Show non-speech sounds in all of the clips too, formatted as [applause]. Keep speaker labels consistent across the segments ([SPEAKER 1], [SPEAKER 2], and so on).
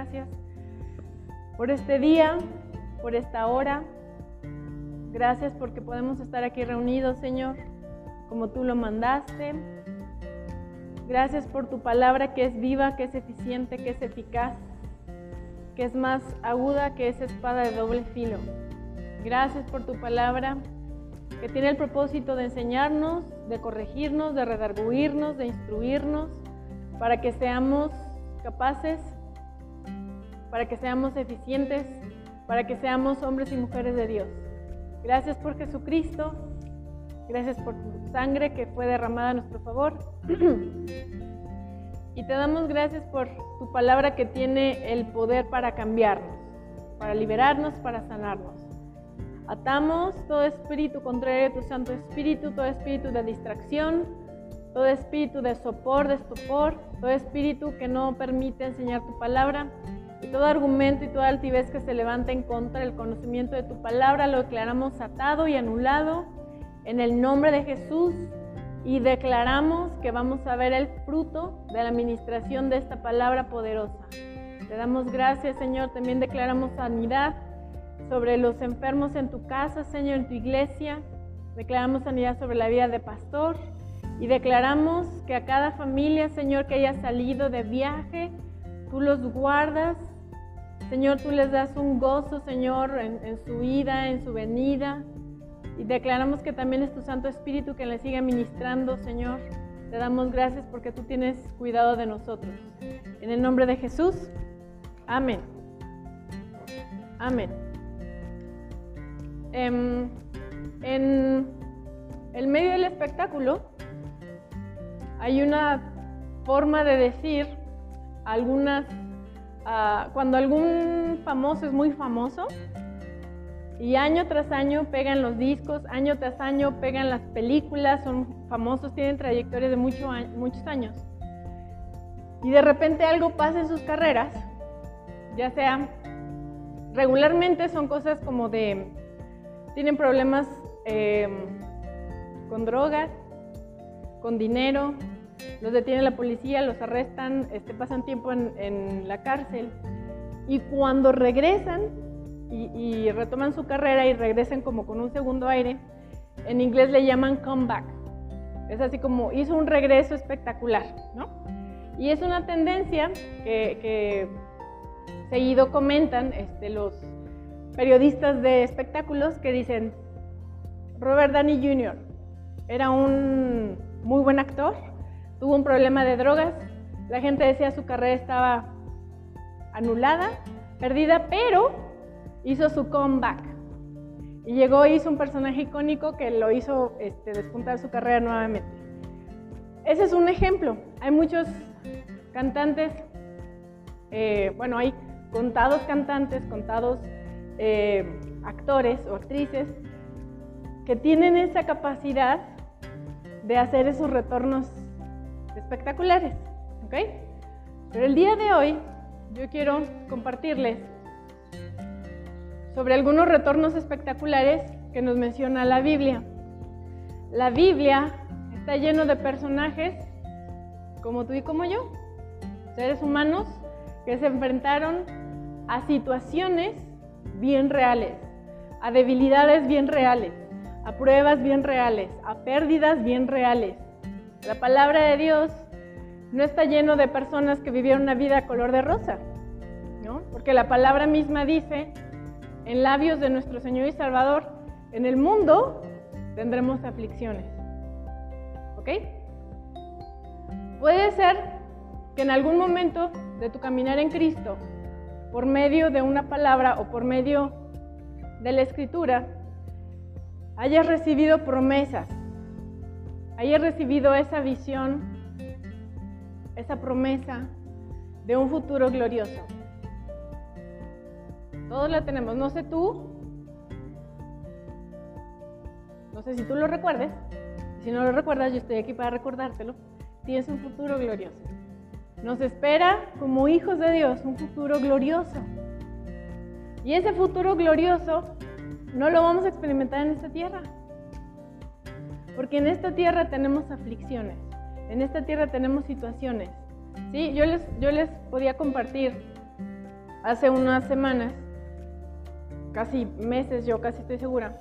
[SPEAKER 1] gracias por este día, por esta hora. Gracias porque podemos estar aquí reunidos, Señor, como tú lo mandaste. Gracias por tu palabra que es viva, que es eficiente, que es eficaz, que es más aguda que esa espada de doble filo. Gracias por tu palabra que tiene el propósito de enseñarnos, de corregirnos, de redarguirnos, de instruirnos, para que seamos capaces, para que seamos eficientes, para que seamos hombres y mujeres de Dios. Gracias por Jesucristo, gracias por tu sangre que fue derramada a nuestro favor. [clears throat] y te damos gracias por tu palabra que tiene el poder para cambiarnos, para liberarnos, para sanarnos. Atamos todo espíritu contrario a tu Santo Espíritu, todo espíritu de distracción, todo espíritu de sopor, de estupor, todo espíritu que no permite enseñar tu palabra y todo argumento y toda altivez que se levanta en contra del conocimiento de tu palabra, lo declaramos atado y anulado en el nombre de Jesús y declaramos que vamos a ver el fruto de la administración de esta palabra poderosa. Te damos gracias, Señor. También declaramos sanidad sobre los enfermos en tu casa, Señor, en tu iglesia. Declaramos sanidad sobre la vida de pastor y declaramos que a cada familia, Señor, que haya salido de viaje, tú los guardas. Señor, tú les das un gozo, Señor, en, en su ida, en su venida. Y declaramos que también es tu Santo Espíritu que le siga ministrando, Señor. Te damos gracias porque tú tienes cuidado de nosotros. En el nombre de Jesús. Amén. Amén. Em, en el medio del espectáculo hay una forma de decir algunas, ah, cuando algún famoso es muy famoso y año tras año pegan los discos, año tras año pegan las películas, son famosos, tienen trayectorias de muchos años. Y de repente algo pasa en sus carreras, ya sea, regularmente son cosas como de tienen problemas em, con drogas, con dinero, los detiene la policía, los arrestan, este, pasan tiempo en, la cárcel y cuando regresan y, retoman su carrera y regresan como con un segundo aire, en inglés le llaman comeback. Es así como hizo un regreso espectacular, ¿no? Y es una tendencia que, seguido comentan este, los, periodistas de espectáculos que dicen, Robert Downey Jr. era un muy buen actor, tuvo un problema de drogas, la gente decía su carrera estaba anulada, perdida, pero hizo su comeback. Y llegó hizo un personaje icónico que lo hizo este, despuntar su carrera nuevamente. Ese es un ejemplo. Hay muchos cantantes, eh, bueno, hay contados cantantes, contados eh, actores o actrices que tienen esa capacidad de hacer esos retornos espectaculares. ¿ok? Pero el día de hoy yo quiero compartirles sobre algunos retornos espectaculares que nos menciona la Biblia. La Biblia está lleno de personajes como tú y como yo, seres humanos que se enfrentaron a situaciones bien reales, a debilidades bien reales, a pruebas bien reales, a pérdidas bien reales. La palabra de Dios no está lleno de personas que vivieron una vida color de rosa, ¿no? Porque la palabra misma dice, en labios de nuestro Señor y Salvador, en el mundo tendremos aflicciones. ¿Ok? Puede ser que en algún momento de tu caminar en Cristo por medio de una palabra o por medio de la escritura, hayas recibido promesas, hayas recibido esa visión, esa promesa de un futuro glorioso. Todos la tenemos, no sé tú, no sé si tú lo recuerdes, si no lo recuerdas, yo estoy aquí para recordártelo, tienes un futuro glorioso. Nos espera como hijos de Dios un futuro glorioso. Y ese futuro glorioso no lo vamos a experimentar en esta tierra. Porque en esta tierra tenemos aflicciones, en esta tierra tenemos situaciones. ¿sí? Yo, les, yo les podía compartir hace unas semanas, casi meses yo casi estoy segura,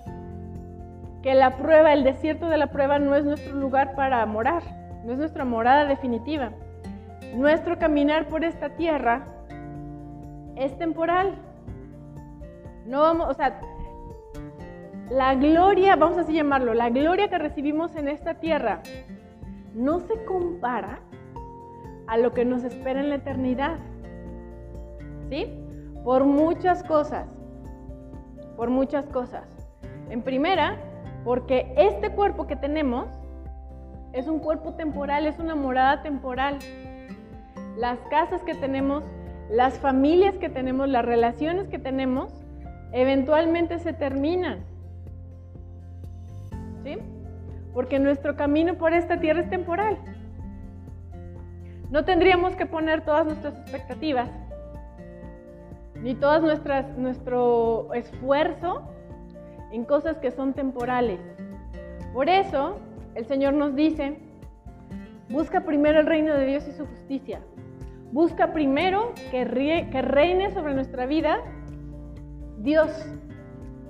[SPEAKER 1] que la prueba, el desierto de la prueba no es nuestro lugar para morar, no es nuestra morada definitiva. Nuestro caminar por esta tierra es temporal. No vamos, o sea, la gloria, vamos así llamarlo, la gloria que recibimos en esta tierra no se compara a lo que nos espera en la eternidad. ¿Sí? Por muchas cosas. Por muchas cosas. En primera, porque este cuerpo que tenemos es un cuerpo temporal, es una morada temporal. Las casas que tenemos, las familias que tenemos, las relaciones que tenemos, eventualmente se terminan. ¿Sí? Porque nuestro camino por esta tierra es temporal. No tendríamos que poner todas nuestras expectativas, ni todo nuestro esfuerzo en cosas que son temporales. Por eso el Señor nos dice, busca primero el reino de Dios y su justicia. Busca primero que, reine sobre nuestra vida Dios.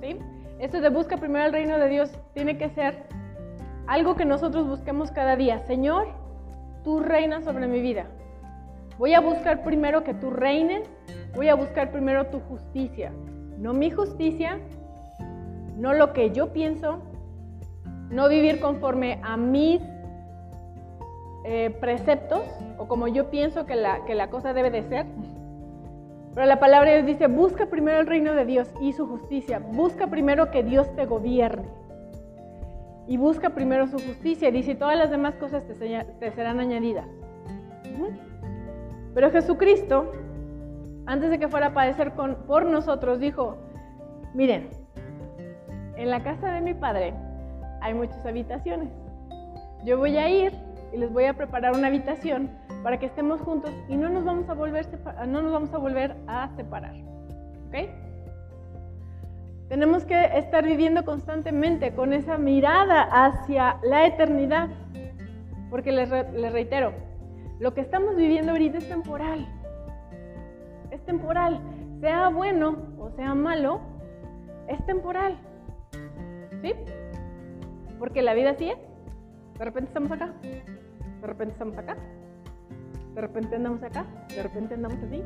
[SPEAKER 1] ¿sí? Eso de busca primero el reino de Dios tiene que ser algo que nosotros busquemos cada día. Señor, tú reinas sobre mi vida. Voy a buscar primero que tú reines, voy a buscar primero tu justicia. No mi justicia, no lo que yo pienso, no vivir conforme a mis eh, preceptos o como yo pienso que la, que la cosa debe de ser. Pero la palabra de Dios dice, busca primero el reino de Dios y su justicia. Busca primero que Dios te gobierne y busca primero su justicia. Dice, todas las demás cosas te, serán añadidas. Pero Jesucristo, antes de que fuera a padecer con, por nosotros, dijo, miren, en la casa de mi padre hay muchas habitaciones. Yo voy a ir y les voy a preparar una habitación para que estemos juntos y no nos vamos a volver, no nos vamos a, volver a separar. ¿Ok? Tenemos que estar viviendo constantemente con esa mirada hacia la eternidad. Porque les, reitero, lo que estamos viviendo ahorita es temporal. Es temporal. Sea bueno o sea malo, es temporal. ¿Sí? Porque la vida así es. De repente estamos acá. De repente estamos acá. De repente andamos acá. De repente andamos así.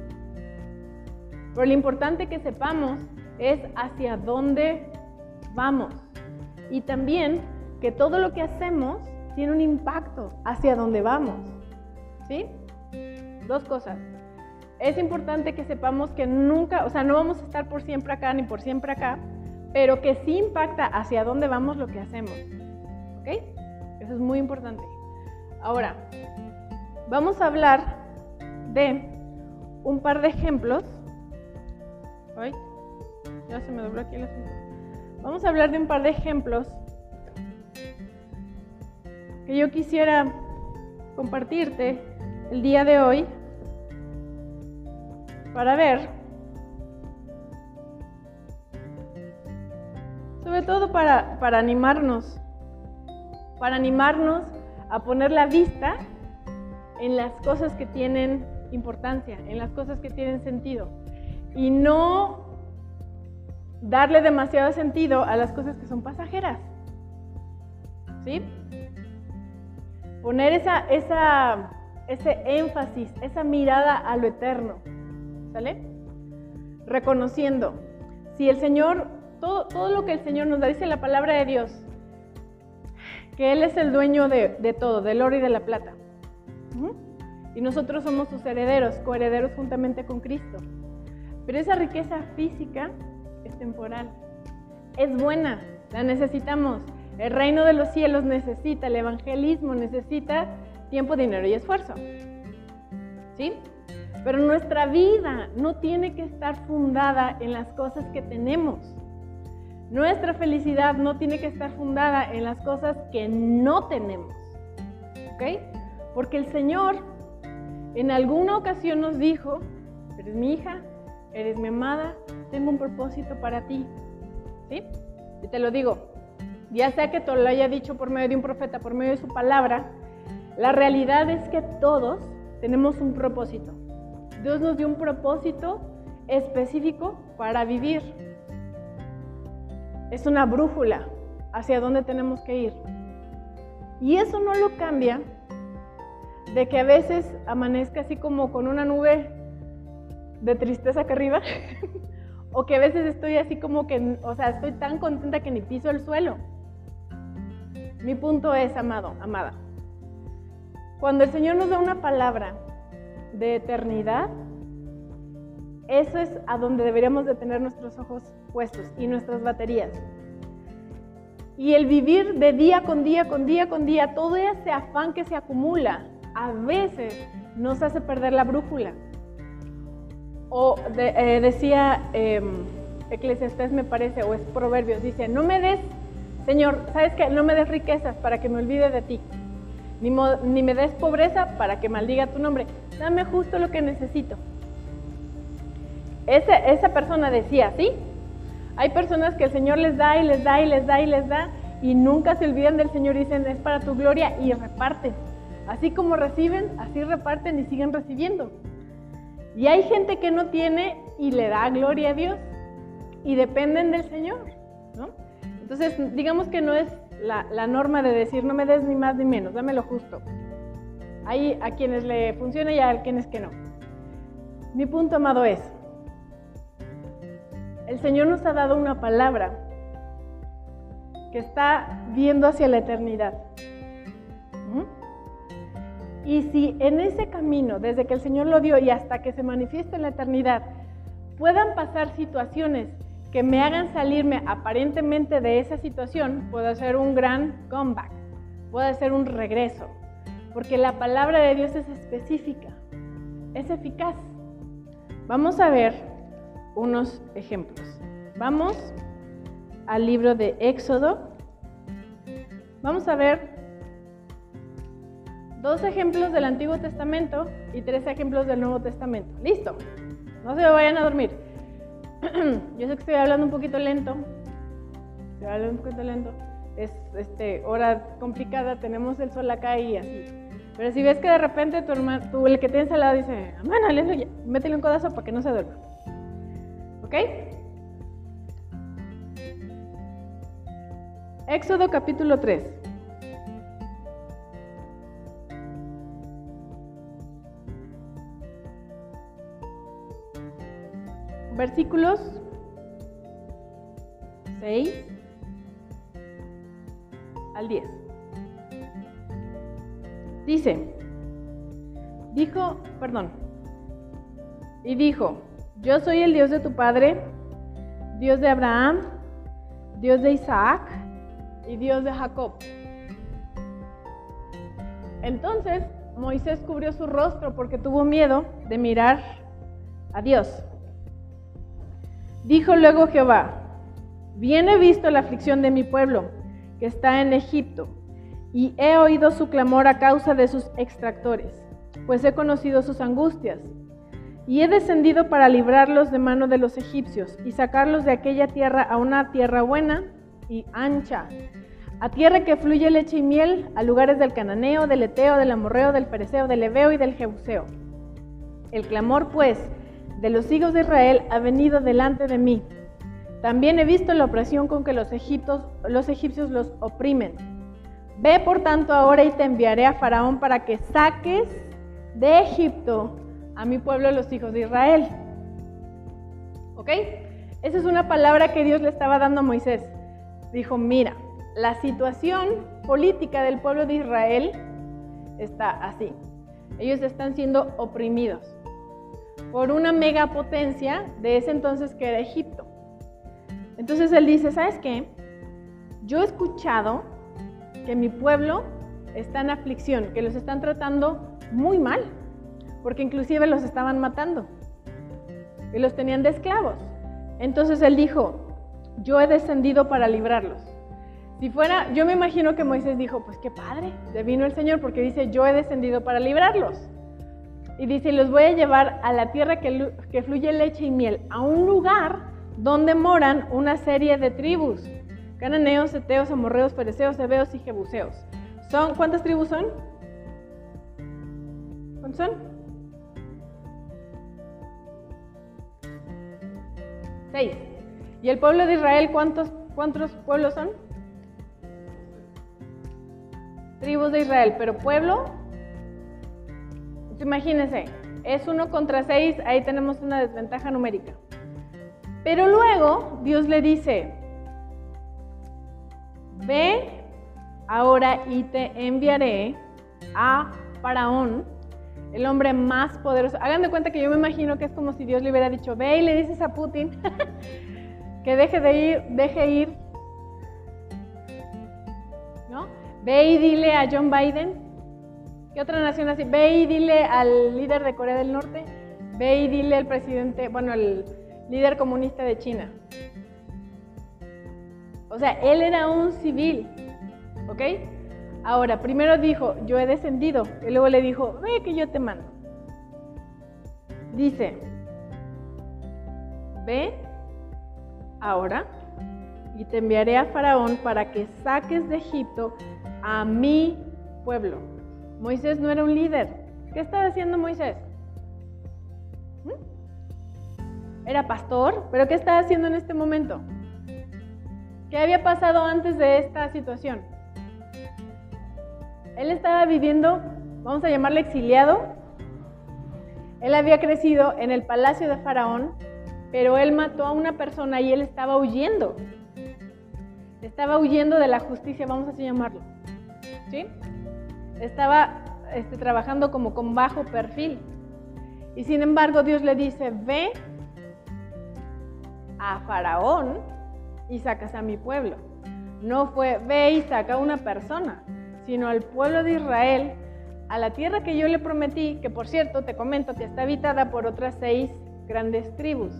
[SPEAKER 1] Pero lo importante que sepamos es hacia dónde vamos. Y también que todo lo que hacemos tiene un impacto hacia dónde vamos. ¿Sí? Dos cosas. Es importante que sepamos que nunca, o sea, no vamos a estar por siempre acá ni por siempre acá, pero que sí impacta hacia dónde vamos lo que hacemos. ¿Ok? Eso es muy importante. Ahora, vamos a hablar de un par de ejemplos. Vamos a hablar de un par de ejemplos que yo quisiera compartirte el día de hoy para ver, sobre todo para, para animarnos, para animarnos a poner la vista en las cosas que tienen importancia, en las cosas que tienen sentido y no darle demasiado sentido a las cosas que son pasajeras. ¿Sí? Poner esa, esa, ese énfasis, esa mirada a lo eterno. ¿Sale? Reconociendo, si el Señor, todo, todo lo que el Señor nos da, dice la palabra de Dios, que Él es el dueño de, de todo, del oro y de la plata. Y nosotros somos sus herederos, coherederos juntamente con Cristo. Pero esa riqueza física es temporal. Es buena, la necesitamos. El reino de los cielos necesita, el evangelismo necesita tiempo, dinero y esfuerzo. ¿Sí? Pero nuestra vida no tiene que estar fundada en las cosas que tenemos. Nuestra felicidad no tiene que estar fundada en las cosas que no tenemos. ¿Ok? Porque el Señor en alguna ocasión nos dijo, eres mi hija, eres mi amada, tengo un propósito para ti. ¿Sí? Y te lo digo, ya sea que te lo haya dicho por medio de un profeta, por medio de su palabra, la realidad es que todos tenemos un propósito. Dios nos dio un propósito específico para vivir. Es una brújula hacia dónde tenemos que ir. Y eso no lo cambia de que a veces amanezca así como con una nube de tristeza acá arriba, [laughs] o que a veces estoy así como que, o sea, estoy tan contenta que ni piso el suelo. Mi punto es, amado, amada, cuando el Señor nos da una palabra de eternidad, eso es a donde deberíamos de tener nuestros ojos puestos y nuestras baterías. Y el vivir de día con día, con día, con día, todo ese afán que se acumula, a veces nos hace perder la brújula. O eh, decía eh, me parece, o es Proverbios, dice, no me des, Señor, ¿sabes qué? No me des riquezas para que me olvide de ti, ni, ni me des pobreza para que maldiga tu nombre, dame justo lo que necesito. esa persona decía, ¿sí? Hay personas que el Señor les da y les da y les da y les da y nunca se olvidan del Señor y dicen, es para tu gloria y reparten. Así como reciben, así reparten y siguen recibiendo. Y hay gente que no tiene y le da gloria a Dios y dependen del Señor, ¿no? Entonces, digamos que no es la, norma de decir, no me des ni más ni menos, dame lo justo. Hay a quienes le funciona y a quienes que no. Mi punto, amado, es, el Señor nos ha dado una palabra que está viendo hacia la eternidad. Y si en ese camino, desde que el Señor lo dio y hasta que se manifieste en la eternidad, puedan pasar situaciones que me hagan salirme aparentemente de esa situación, puedo hacer un gran comeback, puedo hacer un regreso, porque la palabra de Dios es específica, es eficaz. Vamos a ver unos ejemplos. Vamos al libro de Éxodo. Vamos a ver dos ejemplos del Antiguo Testamento y tres ejemplos del Nuevo Testamento. Listo. No se vayan a dormir. [clears throat] Yo sé que estoy hablando un poquito lento. Estoy hablando un poquito lento. Es este, hora complicada, tenemos el sol acá y así. Pero si ves que de repente tu hermano, el que tienes al lado dice, hermana, métele un codazo para que no se duerma. ¿Ok? Éxodo capítulo 3. Versículos 6 al 10. Dice, dijo, perdón, y dijo, yo soy el Dios de tu Padre, Dios de Abraham, Dios de Isaac y Dios de Jacob. Entonces Moisés cubrió su rostro porque tuvo miedo de mirar a Dios. Dijo luego Jehová, bien he visto la aflicción de mi pueblo, que está en Egipto, y he oído su clamor a causa de sus extractores, pues he conocido sus angustias. Y he descendido para librarlos de mano de los egipcios y sacarlos de aquella tierra a una tierra buena y ancha, a tierra que fluye leche y miel, a lugares del cananeo, del eteo, del amorreo, del pereceo, del ebeo y del jebuseo. El clamor, pues, de los hijos de Israel ha venido delante de mí. También he visto la opresión con que los, los egipcios los oprimen. Ve por tanto ahora y te enviaré a Faraón para que saques de Egipto a mi pueblo, los hijos de Israel. ¿Ok? Esa es una palabra que Dios le estaba dando a Moisés. Dijo, mira, la situación política del pueblo de Israel está así. Ellos están siendo oprimidos por una megapotencia de ese entonces que era Egipto. Entonces él dice, ¿sabes qué? Yo he escuchado que mi pueblo está en aflicción, que los están tratando muy mal, porque inclusive los estaban matando y los tenían de esclavos. Entonces él dijo, yo he descendido para librarlos. Si fuera, yo me imagino que Moisés dijo, pues qué padre, de vino el Señor, porque dice, yo he descendido para librarlos. Y dice, los voy a llevar a la tierra que, fluye leche y miel, a un lugar donde moran una serie de tribus. Cananeos, Eteos, Amorreos, Fereceos, Hebeos y Jebuseos. ¿Son, ¿Cuántas tribus son? ¿Cuántas son? Seis. ¿Y el pueblo de Israel cuántos, cuántos pueblos son? Tribus de Israel, pero pueblo, imagínense, es uno contra seis, ahí tenemos una desventaja numérica. Pero luego Dios le dice, ve ahora y te enviaré a Faraón, el hombre más poderoso. Hagan de cuenta que yo me imagino que es como si Dios le hubiera dicho, ve y le dices a Putin [laughs] que deje de ir, deje ir. ¿No? Ve y dile a John Biden. ¿Qué otra nación así? Ve y dile al líder de Corea del Norte. Ve y dile al presidente, bueno, el líder comunista de China. O sea, él era un civil, ¿ok? Ahora, primero dijo, yo he descendido, y luego le dijo, ve que yo te mando. Dice, ve ahora y te enviaré a Faraón para que saques de Egipto a mi pueblo. Moisés no era un líder. ¿Qué estaba haciendo Moisés? ¿Mm? Era pastor, pero ¿qué estaba haciendo en este momento? ¿Qué había pasado antes de esta situación? Él estaba viviendo, vamos a llamarle exiliado. Él había crecido en el palacio de Faraón, pero él mató a una persona y él estaba huyendo. Estaba huyendo de la justicia, vamos a llamarlo. ¿Sí? Estaba este, trabajando como con bajo perfil. Y sin embargo Dios le dice, ve a Faraón y sacas a mi pueblo. No fue, ve y saca a una persona, sino al pueblo de Israel, a la tierra que yo le prometí, que por cierto te comento que está habitada por otras seis grandes tribus.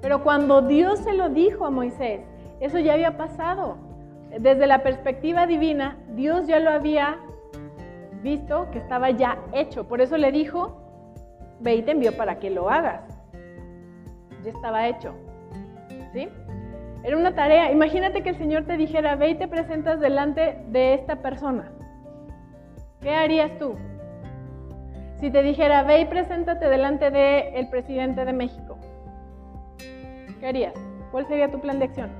[SPEAKER 1] Pero cuando Dios se lo dijo a Moisés, eso ya había pasado. Desde la perspectiva divina, Dios ya lo había visto que estaba ya hecho. Por eso le dijo, ve y te envió para que lo hagas. Ya estaba hecho. ¿Sí? Era una tarea. Imagínate que el Señor te dijera, ve y te presentas delante de esta persona. ¿Qué harías tú? Si te dijera, ve y preséntate delante del presidente de México. ¿Qué harías? ¿Cuál sería tu plan de acción?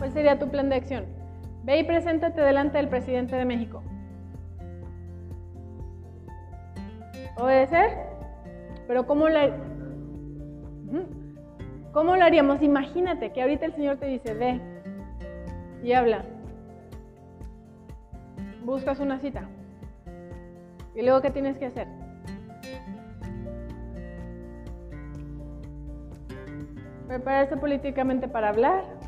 [SPEAKER 1] ¿Cuál sería tu plan de acción? Ve y preséntate delante del presidente de México. ¿Obedecer? Pero ¿cómo lo, ¿cómo lo haríamos? Imagínate que ahorita el Señor te dice, ve y habla. Buscas una cita. ¿Y luego qué tienes que hacer? Prepararse políticamente para hablar.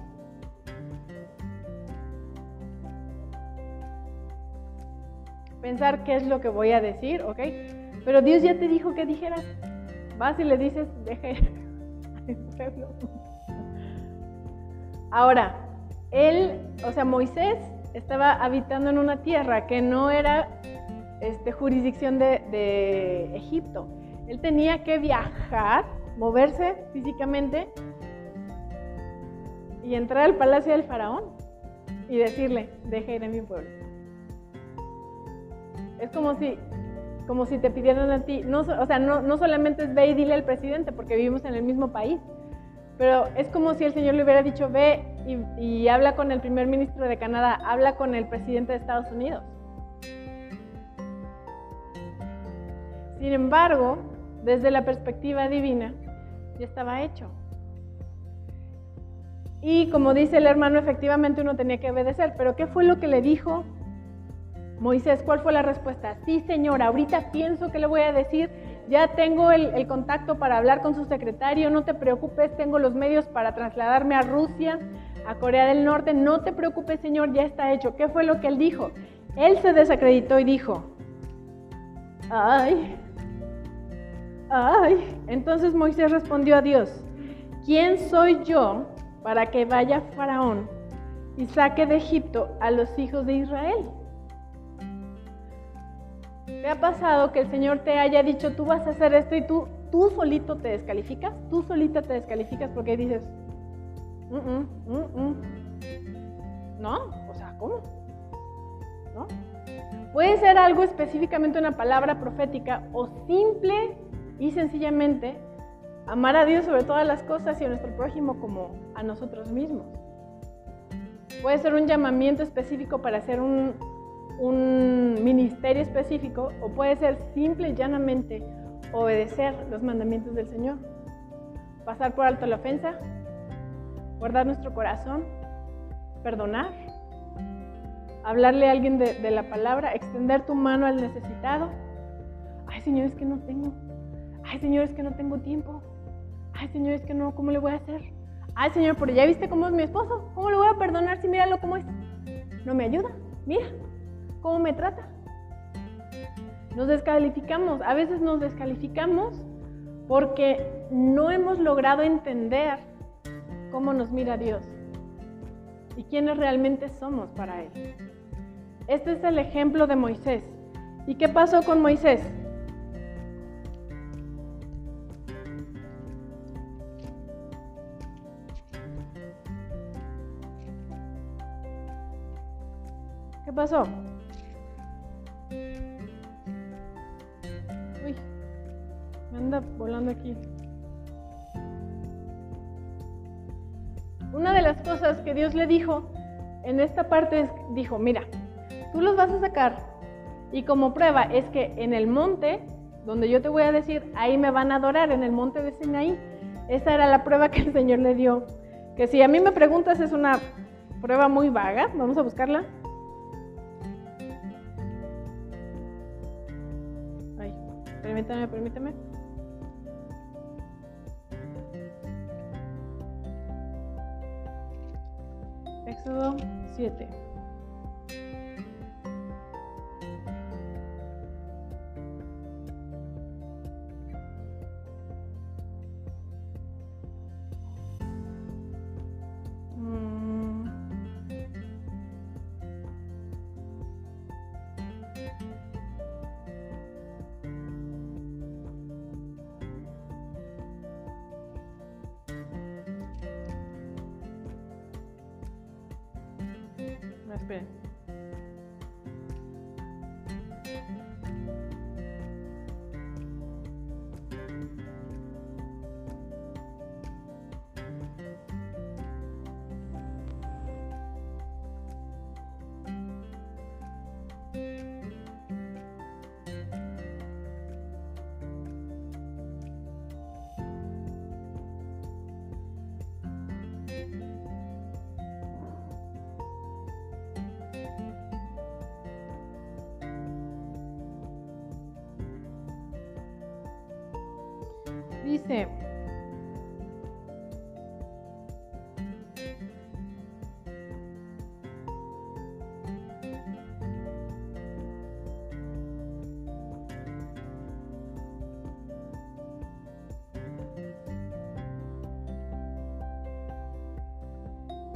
[SPEAKER 1] Pensar qué es lo que voy a decir, ¿ok? Pero Dios ya te dijo que dijeras. Vas y le dices, deje [laughs] Ahora, él, o sea, Moisés estaba habitando en una tierra que no era este, jurisdicción de, Egipto. Él tenía que viajar, moverse físicamente y entrar al palacio del faraón y decirle, deje ir a mi pueblo. Es como si, como si te pidieran a ti, no, o sea, no, no solamente es ve y dile al presidente, porque vivimos en el mismo país, pero es como si el Señor le hubiera dicho, ve y, y habla con el primer ministro de Canadá, habla con el presidente de Estados Unidos. Sin embargo, desde la perspectiva divina, ya estaba hecho. Y como dice el hermano, efectivamente uno tenía que obedecer, pero ¿qué fue lo que le dijo Moisés? ¿Cuál fue la respuesta? Sí, señora, ahorita pienso que le voy a decir, ya tengo el, el, contacto para hablar con su secretario, no te preocupes, tengo los medios para trasladarme a Rusia, a Corea del Norte, no te preocupes, señor, ya está hecho. ¿Qué fue lo que él dijo? Él se desacreditó y dijo, ay, Ay, entonces Moisés respondió a Dios, ¿quién soy yo para que vaya Faraón y saque de Egipto a los hijos de Israel? ¿Te ha pasado que el Señor te haya dicho, tú vas a hacer esto y tú, tú solito te descalificas? Tú solita te descalificas porque dices, mm, mm, mm, ¿no? O sea, ¿cómo? ¿no? Puede ser algo específicamente una palabra profética o simple y sencillamente amar a Dios sobre todas las cosas y a nuestro prójimo como a nosotros mismos. Puede ser un llamamiento específico para hacer un, un ministerio específico o puede ser simple y llanamente obedecer los mandamientos del Señor. Pasar por alto la ofensa, guardar nuestro corazón, perdonar, hablarle a alguien de, la palabra, extender tu mano al necesitado. Ay, Señor, es que no tengo. Ay, Señor, es que no tengo tiempo. Ay, Señor, es que no, ¿cómo le voy a hacer? Ay, Señor, pero ya viste cómo es mi esposo. ¿Cómo le voy a perdonar si míralo cómo es? No me ayuda. Mira cómo me trata. Nos descalificamos. A veces nos descalificamos porque no hemos logrado entender cómo nos mira Dios y quiénes realmente somos para Él. Este es el ejemplo de Moisés. ¿Y qué pasó con Moisés? ¿Qué pasó? Anda volando aquí. Una de las cosas que Dios le dijo en esta parte es, dijo, mira, tú los vas a sacar y como prueba es que en el monte, donde yo te voy a decir, ahí me van a adorar, en el monte de Sinaí. Esa era la prueba que el Señor le dio. Que si a mí me preguntas es una prueba muy vaga, vamos a buscarla. Permítame, permítame. Éxodo 7. Dice,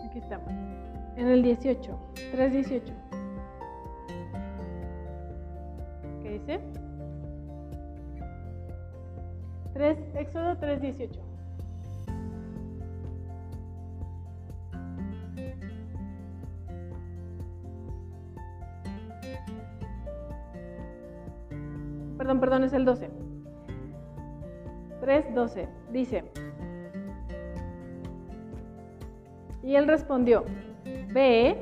[SPEAKER 1] aquí estamos, en el 18, 3.18. 3:18. Perdón, perdón, es el 12. 3:12. Dice, y él respondió, ve,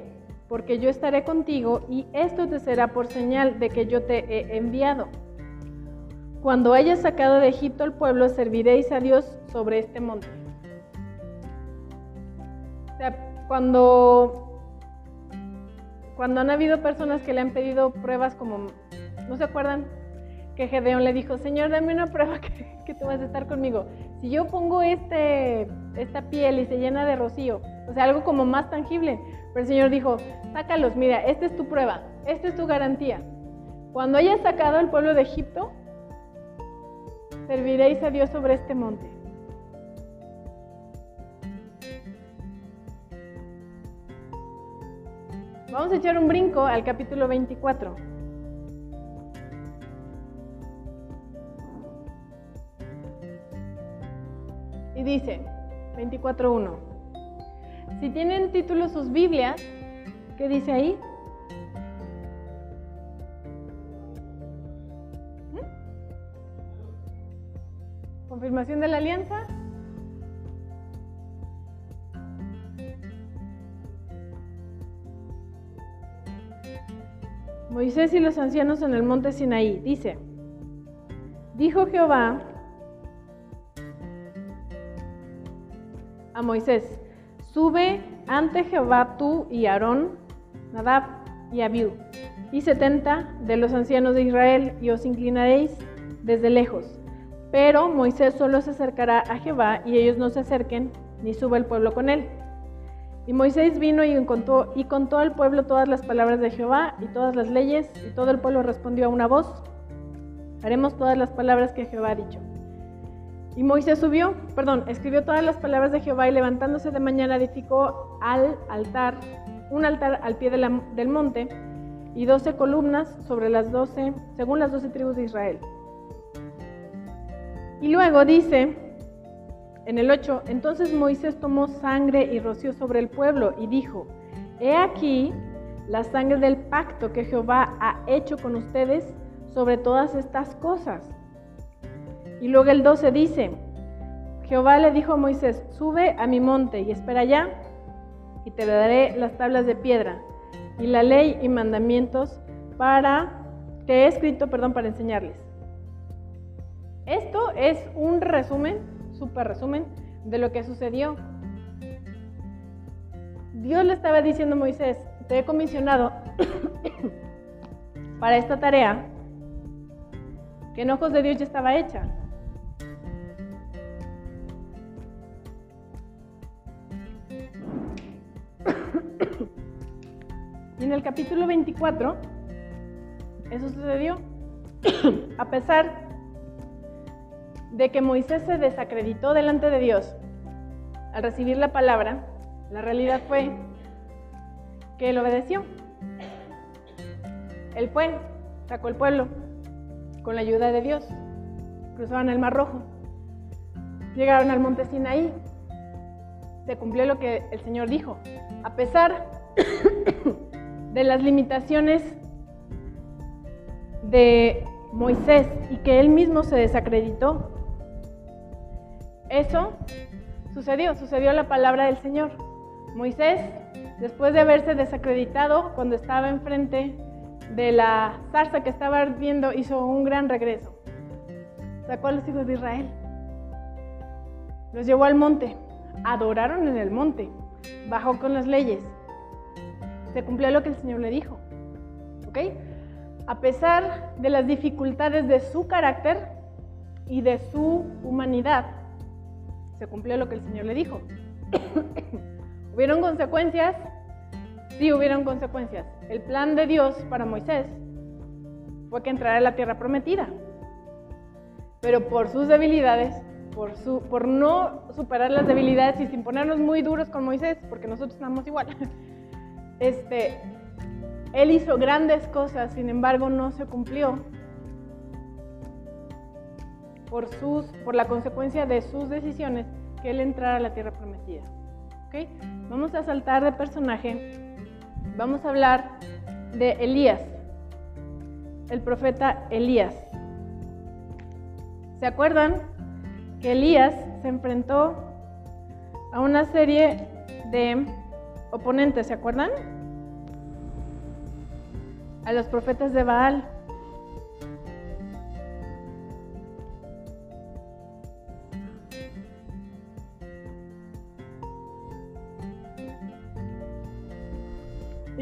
[SPEAKER 1] porque yo estaré contigo y esto te será por señal de que yo te he enviado. Cuando hayas sacado de Egipto al pueblo, serviréis a Dios sobre este monte. O sea, cuando, cuando han habido personas que le han pedido pruebas como, ¿no se acuerdan? Que Gedeón le dijo, Señor, dame una prueba que, que tú vas a estar conmigo. Si yo pongo este, esta piel y se llena de rocío, o sea, algo como más tangible. Pero el Señor dijo, sácalos, mira, esta es tu prueba, esta es tu garantía. Cuando hayas sacado al pueblo de Egipto, serviréis a Dios sobre este monte. Vamos a echar un brinco al capítulo 24. Y dice, 24.1, si tienen título sus Biblias, ¿qué dice ahí? Confirmación de la alianza. Moisés y los ancianos en el monte Sinaí. Dice, dijo Jehová a Moisés, sube ante Jehová tú y Aarón, Nadab y Abiú, y setenta de los ancianos de Israel, y os inclinaréis desde lejos. Pero Moisés solo se acercará a Jehová, y ellos no se acerquen, ni suba el pueblo con él. Y Moisés vino y contó, y contó al pueblo todas las palabras de Jehová y todas las leyes, y todo el pueblo respondió a una voz, haremos todas las palabras que Jehová ha dicho. Y Moisés subió, perdón, escribió todas las palabras de Jehová y levantándose de mañana edificó al altar, un altar al pie del monte y doce columnas sobre las doce, según las doce tribus de Israel. Y luego dice, en el 8, entonces Moisés tomó sangre y roció sobre el pueblo y dijo, he aquí la sangre del pacto que Jehová ha hecho con ustedes sobre todas estas cosas. Y luego el 12 dice, Jehová le dijo a Moisés, sube a mi monte y espera allá, y te daré las tablas de piedra y la ley y mandamientos para que he escrito, perdón, para enseñarles. Esto es un resumen súper resumen de lo que sucedió. Dios le estaba diciendo a Moisés, te he comisionado [coughs] para esta tarea que en ojos de Dios ya estaba hecha. [coughs] y en el capítulo 24, eso sucedió. [coughs] a pesar de que Moisés se desacreditó delante de Dios al recibir la palabra, la realidad fue que él obedeció. Él fue, sacó el pueblo con la ayuda de Dios. Cruzaban el Mar Rojo. Llegaron al monte Sinaí. Se cumplió lo que el Señor dijo. A pesar de las limitaciones de Moisés y que él mismo se desacreditó, eso sucedió, sucedió la palabra del Señor. Moisés, después de haberse desacreditado cuando estaba enfrente de la zarza que estaba ardiendo, hizo un gran regreso. Sacó a los hijos de Israel. Los llevó al monte. Adoraron en el monte. Bajó con las leyes. Se cumplió lo que el Señor le dijo. ¿Ok? A pesar de las dificultades de su carácter y de su humanidad, se cumplió lo que el Señor le dijo. [coughs] ¿Hubieron consecuencias? Sí, hubieron consecuencias. El plan de Dios para Moisés fue que entrara a la tierra prometida. Pero por sus debilidades, por, no superar las debilidades y sin ponernos muy duros con Moisés, porque nosotros estamos igual, [laughs] este, él hizo grandes cosas, sin embargo no se cumplió por, sus, por la consecuencia de sus decisiones que él entrara a la tierra prometida. ¿Okay? Vamos a saltar de personaje, vamos a hablar de Elías, el profeta Elías. ¿Se acuerdan que Elías se enfrentó a una serie de oponentes, ¿se acuerdan? A los profetas de Baal.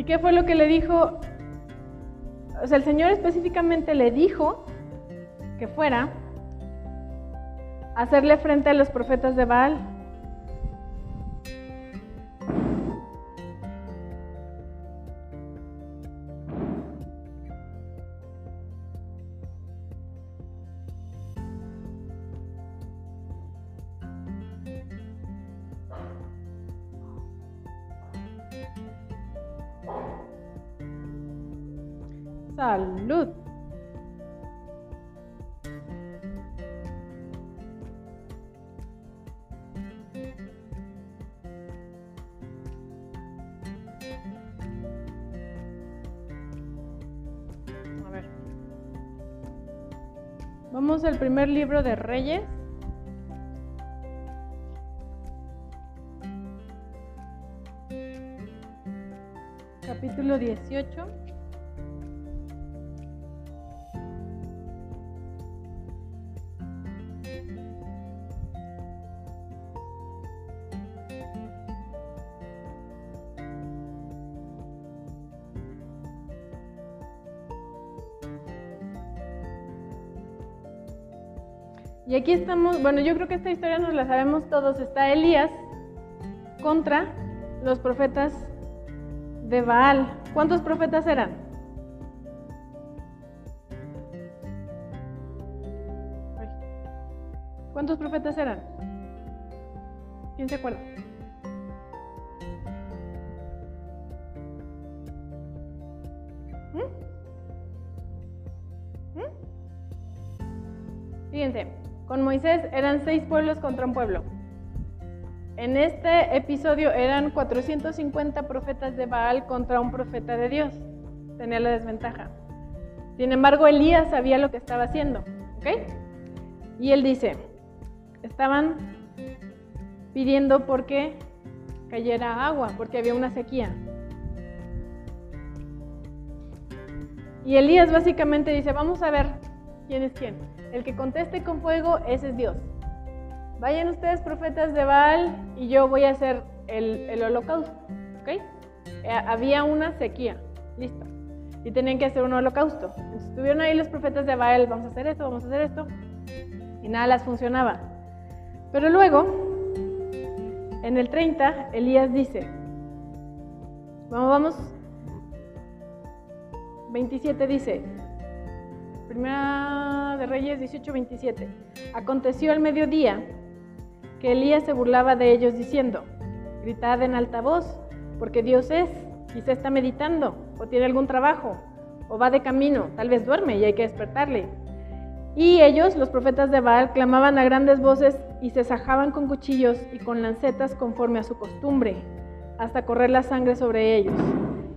[SPEAKER 1] ¿Y qué fue lo que le dijo? O sea, el Señor específicamente le dijo que fuera a hacerle frente a los profetas de Baal. El primer libro de Reyes. Capítulo 18. Y aquí estamos, bueno, yo creo que esta historia nos la sabemos todos. Está Elías contra los profetas de Baal. ¿Cuántos profetas eran? ¿Cuántos profetas eran? ¿Quién se acuerda? Moisés eran seis pueblos contra un pueblo. En este episodio eran 450 profetas de Baal contra un profeta de Dios. Tenía la desventaja. Sin embargo, Elías sabía lo que estaba haciendo. ¿Ok? Y él dice, estaban pidiendo porque cayera agua, porque había una sequía. Y Elías básicamente dice, vamos a ver quién es quién. El que conteste con fuego, ese es Dios. Vayan ustedes profetas de Baal y yo voy a hacer el, holocausto. ¿Ok? Eh, había una sequía. Listo. Y tenían que hacer un holocausto. Entonces estuvieron ahí los profetas de Baal, vamos a hacer esto, vamos a hacer esto. Y nada las funcionaba. Pero luego, en el 30, Elías dice, vamos, vamos, 27 dice, Primera de Reyes 18, 27, aconteció al mediodía que Elías se burlaba de ellos diciendo, gritad en alta voz, porque Dios es, quizá está meditando, o tiene algún trabajo, o va de camino, tal vez duerme y hay que despertarle. Y ellos, los profetas de Baal, clamaban a grandes voces y se sajaban con cuchillos y con lancetas conforme a su costumbre, hasta correr la sangre sobre ellos.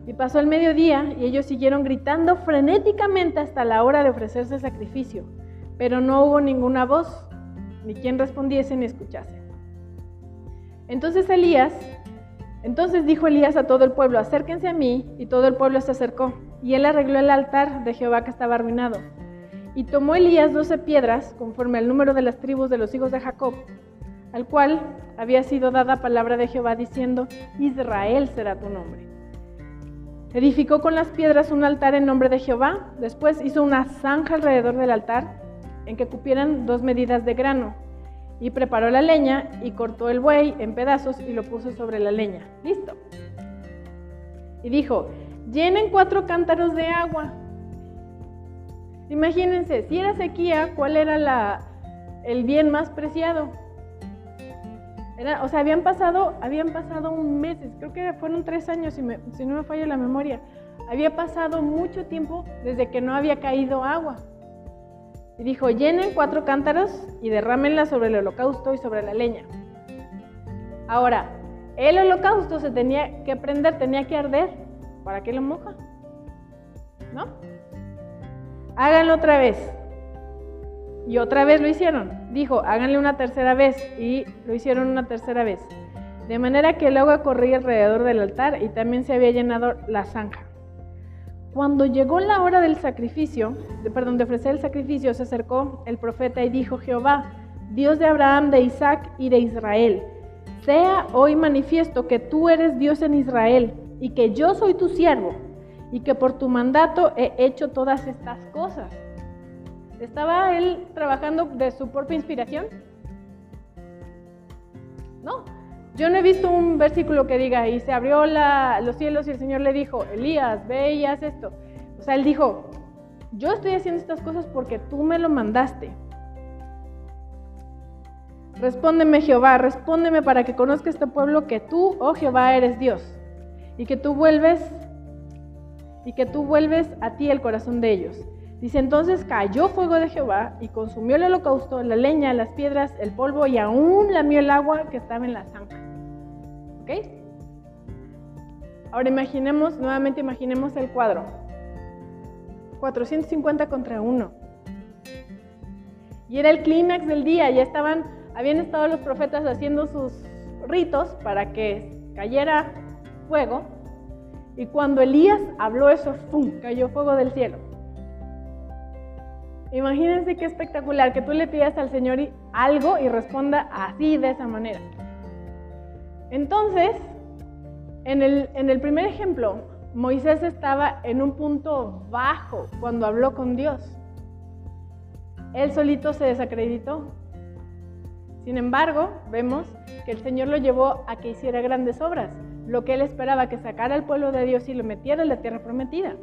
[SPEAKER 1] Y pasó el mediodía y ellos siguieron gritando frenéticamente hasta la hora de ofrecerse sacrificio, pero no hubo ninguna voz, ni quien respondiese ni escuchase. Entonces Elías, entonces dijo Elías a todo el pueblo, acérquense a mí, y todo el pueblo se acercó, y él arregló el altar de Jehová que estaba arruinado. Y tomó Elías doce piedras, conforme al número de las tribus de los hijos de Jacob, al cual había sido dada palabra de Jehová diciendo, Israel será tu nombre. Edificó con las piedras un altar en nombre de Jehová, después hizo una zanja alrededor del altar en que cupieran dos medidas de grano. Y preparó la leña y cortó el buey en pedazos y lo puso sobre la leña. Listo. Y dijo, llenen cuatro cántaros de agua. Imagínense, si era sequía, ¿cuál era el bien más preciado? Era, o sea, habían pasado, habían pasado un creo que fueron tres años, si, si no me falla la memoria. Había pasado mucho tiempo desde que no había caído agua. Y dijo, llenen cuatro cántaros y derrámenla sobre el holocausto y sobre la leña. Ahora, el holocausto se tenía que prender, tenía que arder. ¿Para qué lo moja? ¿No? Háganlo otra vez. Y otra vez lo hicieron. Dijo, háganle una tercera vez. Y lo hicieron una tercera vez. De manera que el agua corría alrededor del altar y también se había llenado la zanja. Cuando llegó la hora del sacrificio, de, perdón, de ofrecer el sacrificio, se acercó el profeta y dijo, Jehová, Dios de Abraham, de Isaac y de Israel, sea hoy manifiesto que tú eres Dios en Israel y que yo soy tu siervo y que por tu mandato he hecho todas estas cosas. ¿Estaba él trabajando de su propia inspiración? No, yo no he visto un versículo que diga, y se abrió los cielos y el Señor le dijo, Elías, ve y haz esto. O sea, él dijo, yo estoy haciendo estas cosas porque tú me lo mandaste. Respóndeme Jehová, respóndeme para que conozca este pueblo que tú, oh Jehová, eres Dios. Y que tú vuelves, y que tú vuelves a ti el corazón de ellos. Dice entonces cayó fuego de Jehová y consumió el holocausto, la leña, las piedras, el polvo y aún lamió el agua que estaba en la zanja. ¿Ok? Ahora imaginemos, nuevamente imaginemos el cuadro. 450 contra 1. Y era el clímax del día, ya estaban, habían estado los profetas haciendo sus ritos para que cayera fuego. Y cuando Elías habló eso, ¡pum! cayó fuego del cielo. Imagínense qué espectacular que tú le pidas al Señor algo y responda así, de esa manera. Entonces, en el, en el primer ejemplo, Moisés estaba en un punto bajo cuando habló con Dios. Él solito se desacreditó. Sin embargo, vemos que el Señor lo llevó a que hiciera grandes obras, lo que él esperaba, que sacara al pueblo de Dios y lo metiera en la tierra prometida.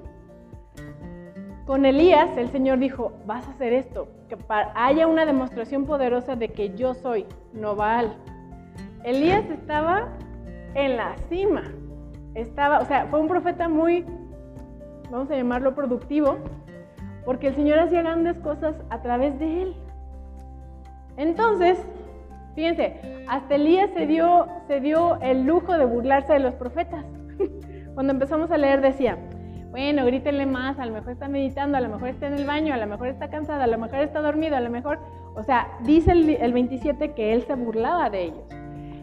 [SPEAKER 1] Con Elías, el Señor dijo, vas a hacer esto, que haya una demostración poderosa de que yo soy, no Baal. Elías estaba en la cima, estaba, o sea, fue un profeta muy, vamos a llamarlo productivo, porque el Señor hacía grandes cosas a través de él. Entonces, fíjense, hasta Elías se dio, se dio el lujo de burlarse de los profetas. [laughs] Cuando empezamos a leer decía, bueno, grítenle más, a lo mejor está meditando, a lo mejor está en el baño, a lo mejor está cansada, a lo mejor está dormido, a lo mejor, o sea, dice el, el 27 que él se burlaba de ellos.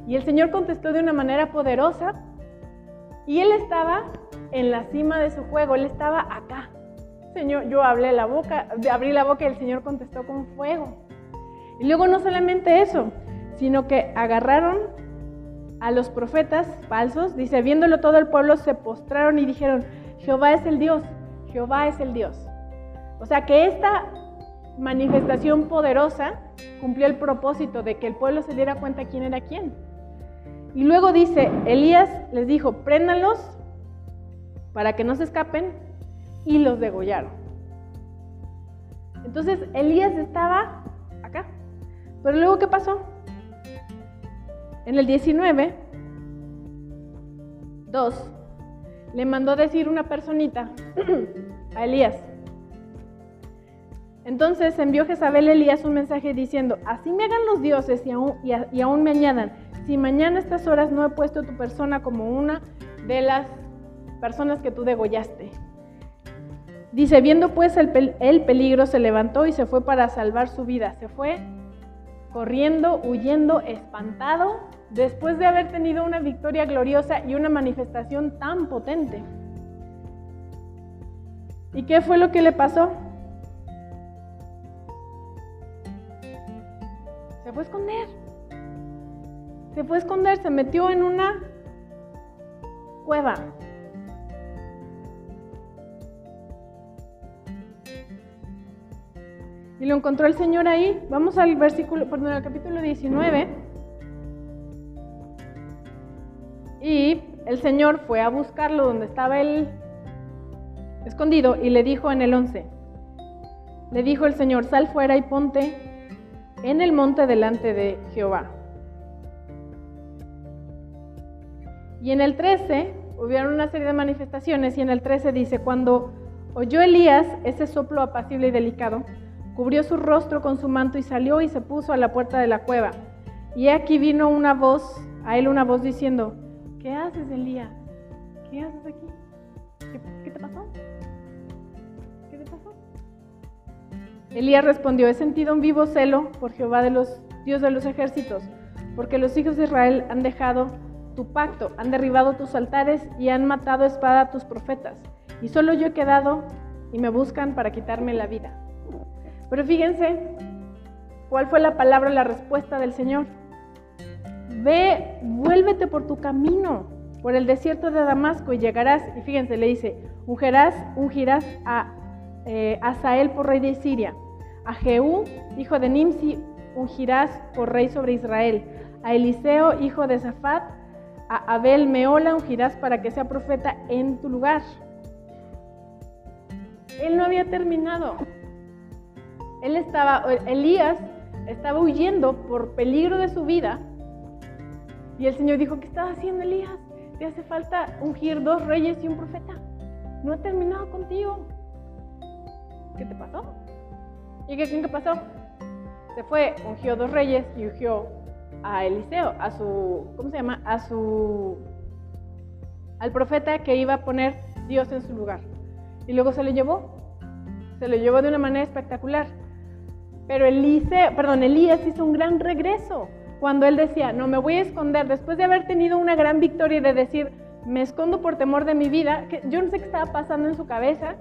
[SPEAKER 1] Y el Señor contestó de una manera poderosa y él estaba en la cima de su juego, él estaba acá. Señor, yo hablé la boca, abrí la boca y el Señor contestó con fuego. Y luego no solamente eso, sino que agarraron a los profetas falsos, dice, viéndolo todo el pueblo se postraron y dijeron, Jehová es el Dios, Jehová es el Dios. O sea que esta manifestación poderosa cumplió el propósito de que el pueblo se diera cuenta quién era quién. Y luego dice, Elías les dijo, préndanlos para que no se escapen y los degollaron. Entonces Elías estaba acá. Pero luego, ¿qué pasó? En el 19, 2, le mandó decir una personita [clears throat] a Elías. Entonces envió Jezabel a Elías un mensaje diciendo, así me hagan los dioses y aún, me añadan, si mañana a estas horas no he puesto tu persona como una de las personas que tú degollaste. Dice, viendo pues el, el peligro, se levantó y se fue para salvar su vida. Se fue corriendo, huyendo, espantado después de haber tenido una victoria gloriosa y una manifestación tan potente. ¿Y qué fue lo que le pasó? Se fue a esconder. Se fue a esconder, se metió en una cueva. Y lo encontró el Señor ahí. Vamos al versículo, perdón, al capítulo 19. Y el Señor fue a buscarlo donde estaba él escondido y le dijo en el 11, le dijo el Señor, sal fuera y ponte en el monte delante de Jehová. Y en el 13 hubieron una serie de manifestaciones y en el 13 dice, cuando oyó Elías ese soplo apacible y delicado, cubrió su rostro con su manto y salió y se puso a la puerta de la cueva. Y aquí vino una voz, a él una voz diciendo, ¿Qué haces, Elías? ¿Qué haces aquí? ¿Qué, te pasó? ¿Qué te pasó? Elías respondió, he sentido un vivo celo por Jehová de los Dios de los ejércitos, porque los hijos de Israel han dejado tu pacto, han derribado tus altares y han matado espada a tus profetas. Y solo yo he quedado y me buscan para quitarme la vida. Pero fíjense, ¿cuál fue la palabra, la respuesta del Señor? Ve, vuélvete por tu camino, por el desierto de Damasco y llegarás, y fíjense, le dice, ungirás, ungirás a eh, Asael por rey de Siria, a Jehú, hijo de Nimsi, ungirás por rey sobre Israel, a Eliseo, hijo de Zafat, a Abel Meola ungirás para que sea profeta en tu lugar. Él no había terminado. Él estaba, Elías estaba huyendo por peligro de su vida y el Señor dijo, ¿qué estás haciendo, Elías? Te hace falta ungir dos reyes y un profeta. No he terminado contigo. ¿Qué te pasó? ¿Y qué qué pasó? Se fue, ungió dos reyes y ungió a Eliseo, a su, ¿cómo se llama? A su, al profeta que iba a poner Dios en su lugar. Y luego se le llevó, se lo llevó de una manera espectacular. Pero Eliseo, perdón, Elías hizo un gran regreso cuando él decía, no me voy a esconder, después de haber tenido una gran victoria y de decir, me escondo por temor de mi vida, que yo no sé qué estaba pasando en su cabeza,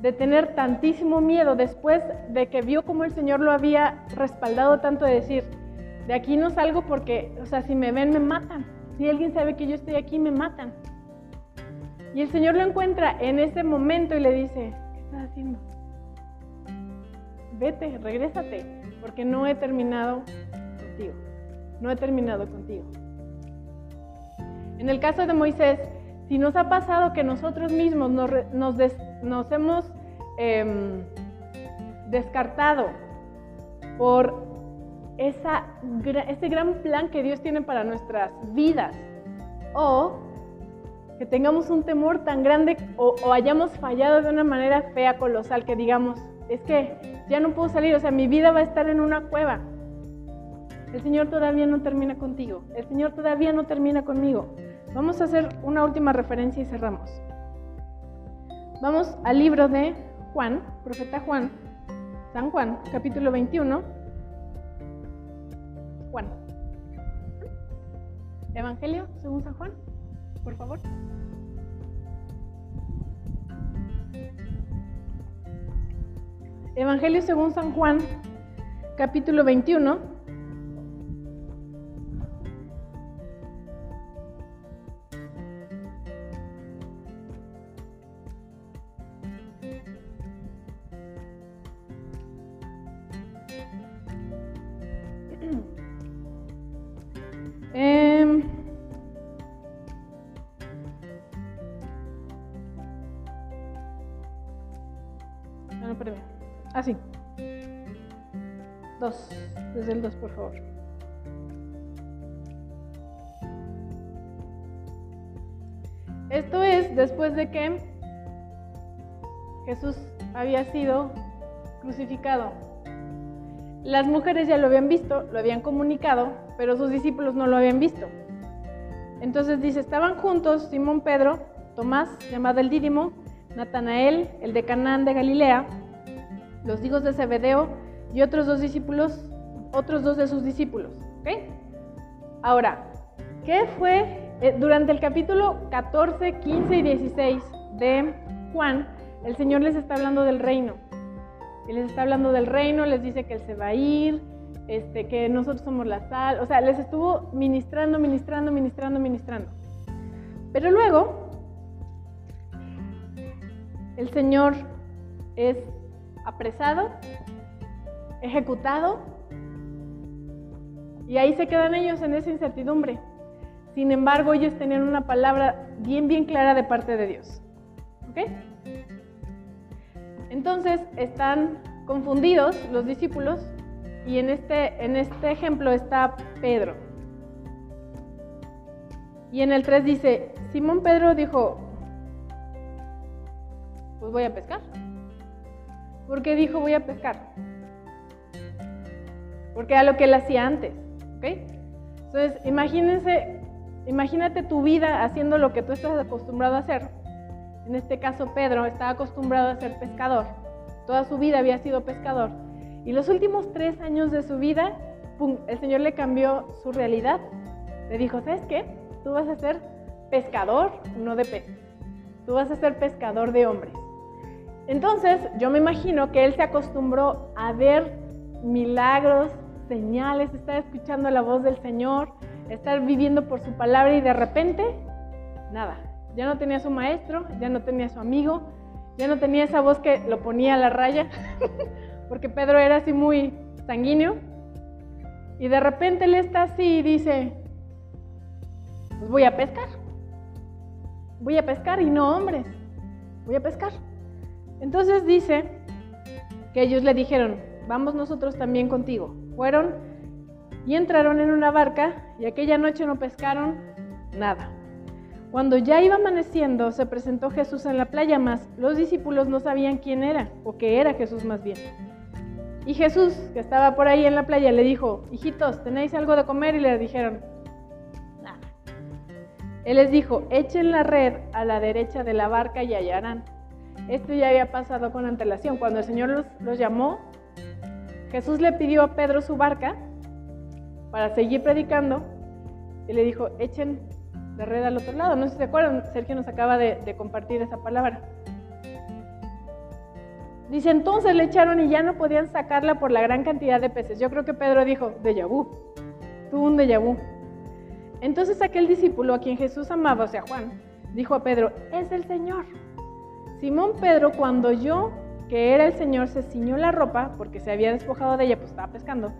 [SPEAKER 1] de tener tantísimo miedo después de que vio cómo el Señor lo había respaldado tanto de decir, de aquí no salgo porque, o sea, si me ven me matan, si alguien sabe que yo estoy aquí me matan. Y el Señor lo encuentra en ese momento y le dice, ¿qué estás haciendo? Vete, regrésate, porque no he terminado no he terminado contigo. En el caso de Moisés, si nos ha pasado que nosotros mismos nos, hemos em, descartado por ese gran plan que Dios tiene para nuestras vidas, o que tengamos un temor tan grande o, o hayamos fallado de una manera fea, colosal, que digamos, es que ya no puedo salir, o sea, mi vida va a estar en una cueva. El Señor todavía no termina contigo, el Señor todavía no termina conmigo. Vamos a hacer una última referencia y cerramos. Vamos al libro de Juan, profeta Juan, San Juan, capítulo 21. Juan. Evangelio según San Juan, por favor. Evangelio según San Juan, capítulo 21. Por favor. Esto es después de que Jesús había sido crucificado. Las mujeres ya lo habían visto, lo habían comunicado, pero sus discípulos no lo habían visto. Entonces dice, estaban juntos Simón Pedro, Tomás, llamado el Dídimo, Natanael, el de Canaán de Galilea, los hijos de Zebedeo y otros dos discípulos otros dos de sus discípulos. Ahora, ¿qué fue eh, durante el capítulo 14, 15 y 16 de Juan? El Señor les está hablando del reino. Él les está hablando del reino, les dice que Él se va a ir, este, que nosotros somos la sal. O sea, les estuvo ministrando, ministrando, ministrando, ministrando. Pero luego, el Señor es apresado, ejecutado y ahí se quedan ellos en esa incertidumbre. Sin embargo, ellos tenían una palabra bien, bien clara de parte de Dios. ¿Ok? Entonces están confundidos los discípulos y en este, en este ejemplo está Pedro. Y en el 3 dice, Simón Pedro dijo, pues voy a pescar. ¿Por qué dijo voy a pescar? Porque era lo que él hacía antes. Entonces, imagínense, imagínate tu vida haciendo lo que tú estás acostumbrado a hacer. En este caso, Pedro estaba acostumbrado a ser pescador. Toda su vida había sido pescador. Y los últimos tres años de su vida, el Señor le cambió su realidad. Le dijo, ¿sabes qué? Tú vas a ser pescador, no de peces. Tú vas a ser pescador de hombres. Entonces, yo me imagino que él se acostumbró a ver milagros, señales, estar escuchando la voz del Señor, estar viviendo por su palabra y de repente, nada, ya no tenía su maestro, ya no tenía su amigo, ya no tenía esa voz que lo ponía a la raya, [laughs] porque Pedro era así muy sanguíneo, y de repente él está así y dice, pues voy a pescar, voy a pescar y no hombres, voy a pescar. Entonces dice que ellos le dijeron, vamos nosotros también contigo. Fueron y entraron en una barca y aquella noche no pescaron nada. Cuando ya iba amaneciendo, se presentó Jesús en la playa, mas los discípulos no sabían quién era, o qué era Jesús más bien. Y Jesús, que estaba por ahí en la playa, le dijo, hijitos, ¿tenéis algo de comer? Y le dijeron, nada. Él les dijo, echen la red a la derecha de la barca y hallarán. Esto ya había pasado con antelación. Cuando el Señor los, los llamó, Jesús le pidió a Pedro su barca para seguir predicando y le dijo, echen de red al otro lado. No sé si se acuerdan, Sergio nos acaba de, de compartir esa palabra. Dice, entonces le echaron y ya no podían sacarla por la gran cantidad de peces. Yo creo que Pedro dijo, de vu, tuvo un déjà vu. Entonces aquel discípulo a quien Jesús amaba, o sea, Juan, dijo a Pedro, es el Señor. Simón Pedro, cuando yo, que era el Señor, se ciñó la ropa, porque se había despojado de ella, pues estaba pescando,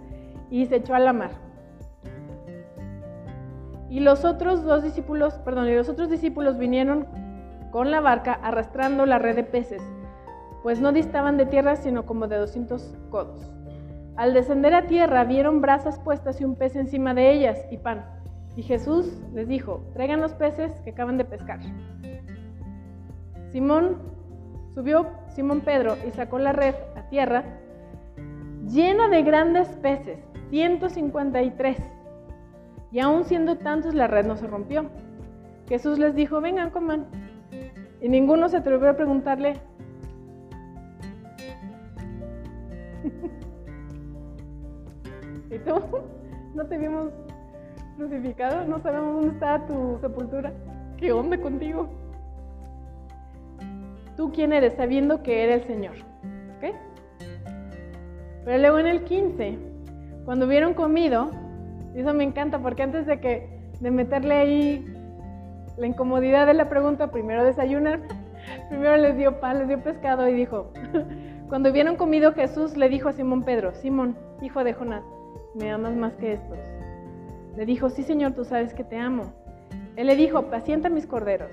[SPEAKER 1] y se echó a la mar. Y los otros dos discípulos, perdón, y los otros discípulos vinieron con la barca arrastrando la red de peces pues no distaban de tierra sino como de 200 codos. Al descender a tierra vieron brasas puestas y un pez encima de ellas y pan. Y Jesús les dijo, traigan los peces que acaban de pescar. Simón subió Simón Pedro y sacó la red a tierra llena de grandes peces, 153. Y aún siendo tantos la red no se rompió. Jesús les dijo, vengan, coman. Y ninguno se atrevió a preguntarle, [laughs] ¿Y tú? ¿No te vimos crucificado? ¿No sabemos dónde está tu sepultura? ¿Qué onda contigo? ¿Tú quién eres? Sabiendo que eres el Señor. ¿Ok? Pero luego en el 15, cuando hubieron comido, eso me encanta porque antes de que de meterle ahí la incomodidad de la pregunta, primero desayunar, [laughs] primero les dio pan, les dio pescado y dijo, [laughs] cuando hubieron comido Jesús le dijo a Simón Pedro, Simón, hijo de Jonás, ¿me amas más que estos? Le dijo, sí Señor, tú sabes que te amo. Él le dijo, pacienta mis corderos.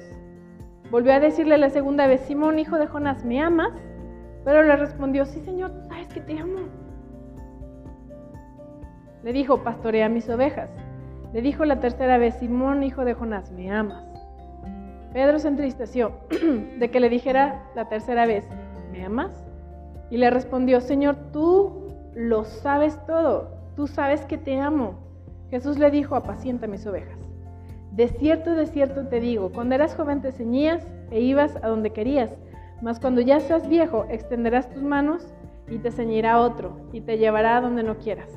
[SPEAKER 1] Volvió a decirle la segunda vez, Simón, hijo de Jonás, ¿me amas? Pero le respondió, sí Señor, sabes que te amo. Le dijo, pastorea mis ovejas. Le dijo la tercera vez, Simón, hijo de Jonás, ¿me amas? Pedro se entristeció [clears throat] de que le dijera la tercera vez, ¿me amas? Y le respondió, Señor, tú lo sabes todo tú sabes que te amo. Jesús le dijo, apacienta mis ovejas. De cierto, de cierto te digo, cuando eras joven te ceñías e ibas a donde querías, mas cuando ya seas viejo extenderás tus manos y te ceñirá otro y te llevará a donde no quieras.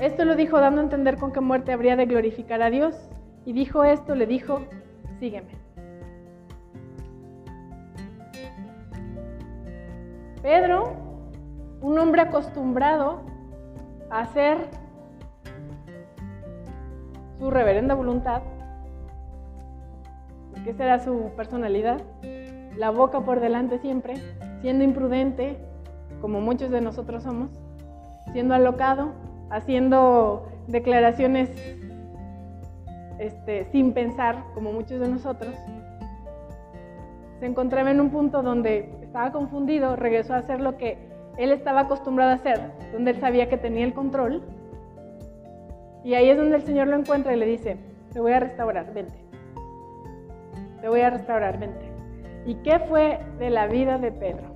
[SPEAKER 1] Esto lo dijo dando a entender con qué muerte habría de glorificar a Dios. Y dijo esto, le dijo, sígueme. Pedro un hombre acostumbrado a hacer su reverenda voluntad, que será su personalidad, la boca por delante siempre, siendo imprudente, como muchos de nosotros somos, siendo alocado, haciendo declaraciones este, sin pensar, como muchos de nosotros, se encontraba en un punto donde estaba confundido, regresó a hacer lo que él estaba acostumbrado a hacer, donde él sabía que tenía el control. Y ahí es donde el Señor lo encuentra y le dice, te voy a restaurar, vente. Te voy a restaurar, vente. ¿Y qué fue de la vida de Pedro?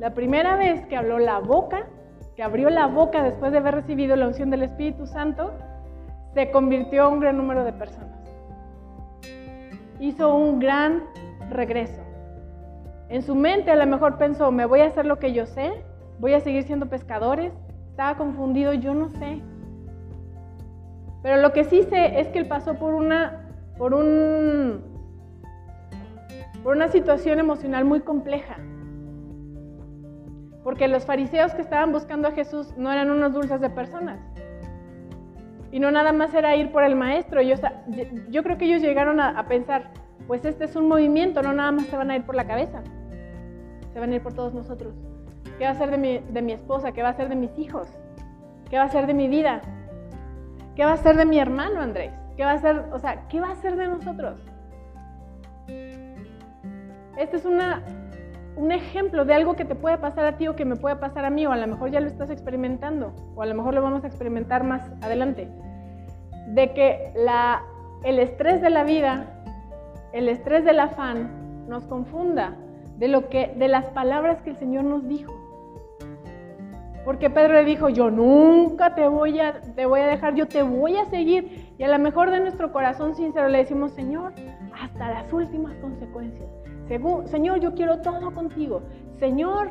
[SPEAKER 1] La primera vez que habló la boca, que abrió la boca después de haber recibido la unción del Espíritu Santo, se convirtió a un gran número de personas. Hizo un gran regreso. En su mente a lo mejor pensó, me voy a hacer lo que yo sé, voy a seguir siendo pescadores. Estaba confundido, yo no sé. Pero lo que sí sé es que él pasó por una, por un, por una situación emocional muy compleja. Porque los fariseos que estaban buscando a Jesús no eran unos dulces de personas. Y no nada más era ir por el maestro. Yo, creo que ellos llegaron a, a pensar, pues este es un movimiento, no nada más se van a ir por la cabeza se van a ir por todos nosotros. ¿Qué va a ser de mi, de mi esposa? ¿Qué va a ser de mis hijos? ¿Qué va a ser de mi vida? ¿Qué va a ser de mi hermano Andrés? ¿Qué va a ser, o sea, qué va a ser de nosotros? Este es una, un ejemplo de algo que te puede pasar a ti o que me puede pasar a mí, o a lo mejor ya lo estás experimentando, o a lo mejor lo vamos a experimentar más adelante. De que la, el estrés de la vida, el estrés del afán, nos confunda de lo que de las palabras que el Señor nos dijo. Porque Pedro le dijo, "Yo nunca te voy a te voy a dejar, yo te voy a seguir." Y a lo mejor de nuestro corazón sincero le decimos, "Señor, hasta las últimas consecuencias. Señor, yo quiero todo contigo. Señor,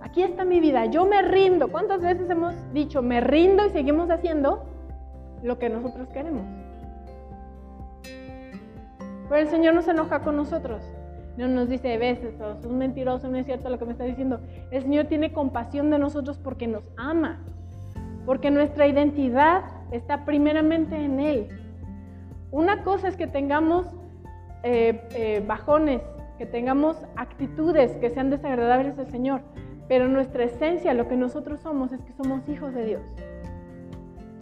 [SPEAKER 1] aquí está mi vida, yo me rindo." ¿Cuántas veces hemos dicho, "Me rindo" y seguimos haciendo lo que nosotros queremos? Pero el Señor no se enoja con nosotros. No nos dice, ves, eso es un mentiroso, no es cierto lo que me está diciendo. El Señor tiene compasión de nosotros porque nos ama. Porque nuestra identidad está primeramente en Él. Una cosa es que tengamos eh, eh, bajones, que tengamos actitudes que sean desagradables al Señor, pero nuestra esencia, lo que nosotros somos, es que somos hijos de Dios.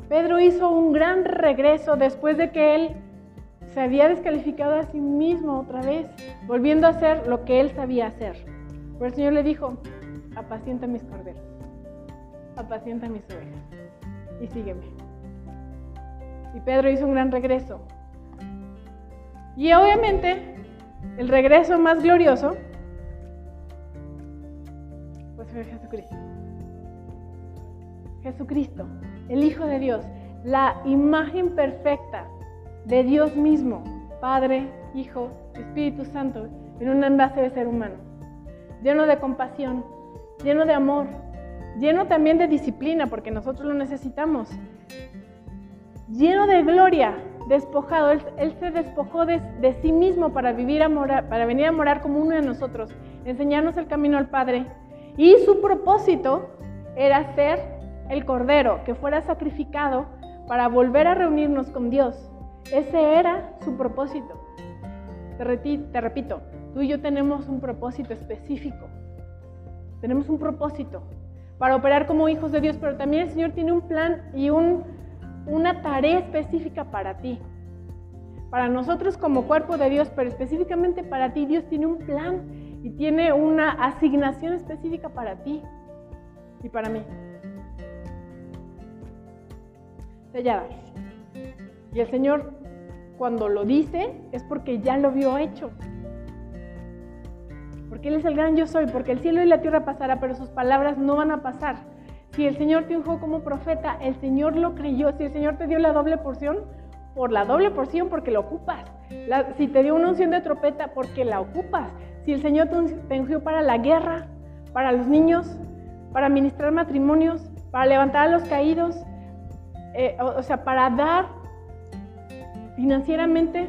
[SPEAKER 1] Pedro hizo un gran regreso después de que él se había descalificado a sí mismo otra vez, volviendo a hacer lo que él sabía hacer. Pero el Señor le dijo, apacienta mis corderos, apacienta mis ovejas y sígueme. Y Pedro hizo un gran regreso. Y obviamente el regreso más glorioso pues fue Jesucristo. Jesucristo, el Hijo de Dios, la imagen perfecta de Dios mismo, Padre, Hijo, Espíritu Santo, en un envase de ser humano, lleno de compasión, lleno de amor, lleno también de disciplina, porque nosotros lo necesitamos, lleno de gloria, despojado. Él, se despojó de, sí mismo para, vivir a morar, para venir a morar como uno de nosotros, enseñarnos el camino al Padre. Y su propósito era ser el Cordero, que fuera sacrificado para volver a reunirnos con Dios. Ese era su propósito. Te, repito, tú y yo tenemos un propósito específico. Tenemos un propósito para operar como hijos de Dios, pero también el Señor tiene un plan y un una tarea específica para ti. Para nosotros como cuerpo de Dios, pero específicamente para ti, Dios tiene un plan y tiene una asignación específica para ti y para mí. Sellada. Y el Señor, cuando lo dice, es porque ya lo vio hecho. Porque Él es el gran yo soy, porque el cielo y la tierra pasará, pero sus palabras no van a pasar. Si el Señor te unjó como profeta, el Señor lo creyó. Si el Señor te dio la doble porción, por la doble porción, porque la ocupas. si te dio una unción de trompeta, porque la ocupas. Si el Señor te ungió para la guerra, para los niños, para ministrar matrimonios, para levantar a los caídos, eh, o, o sea, para dar financieramente,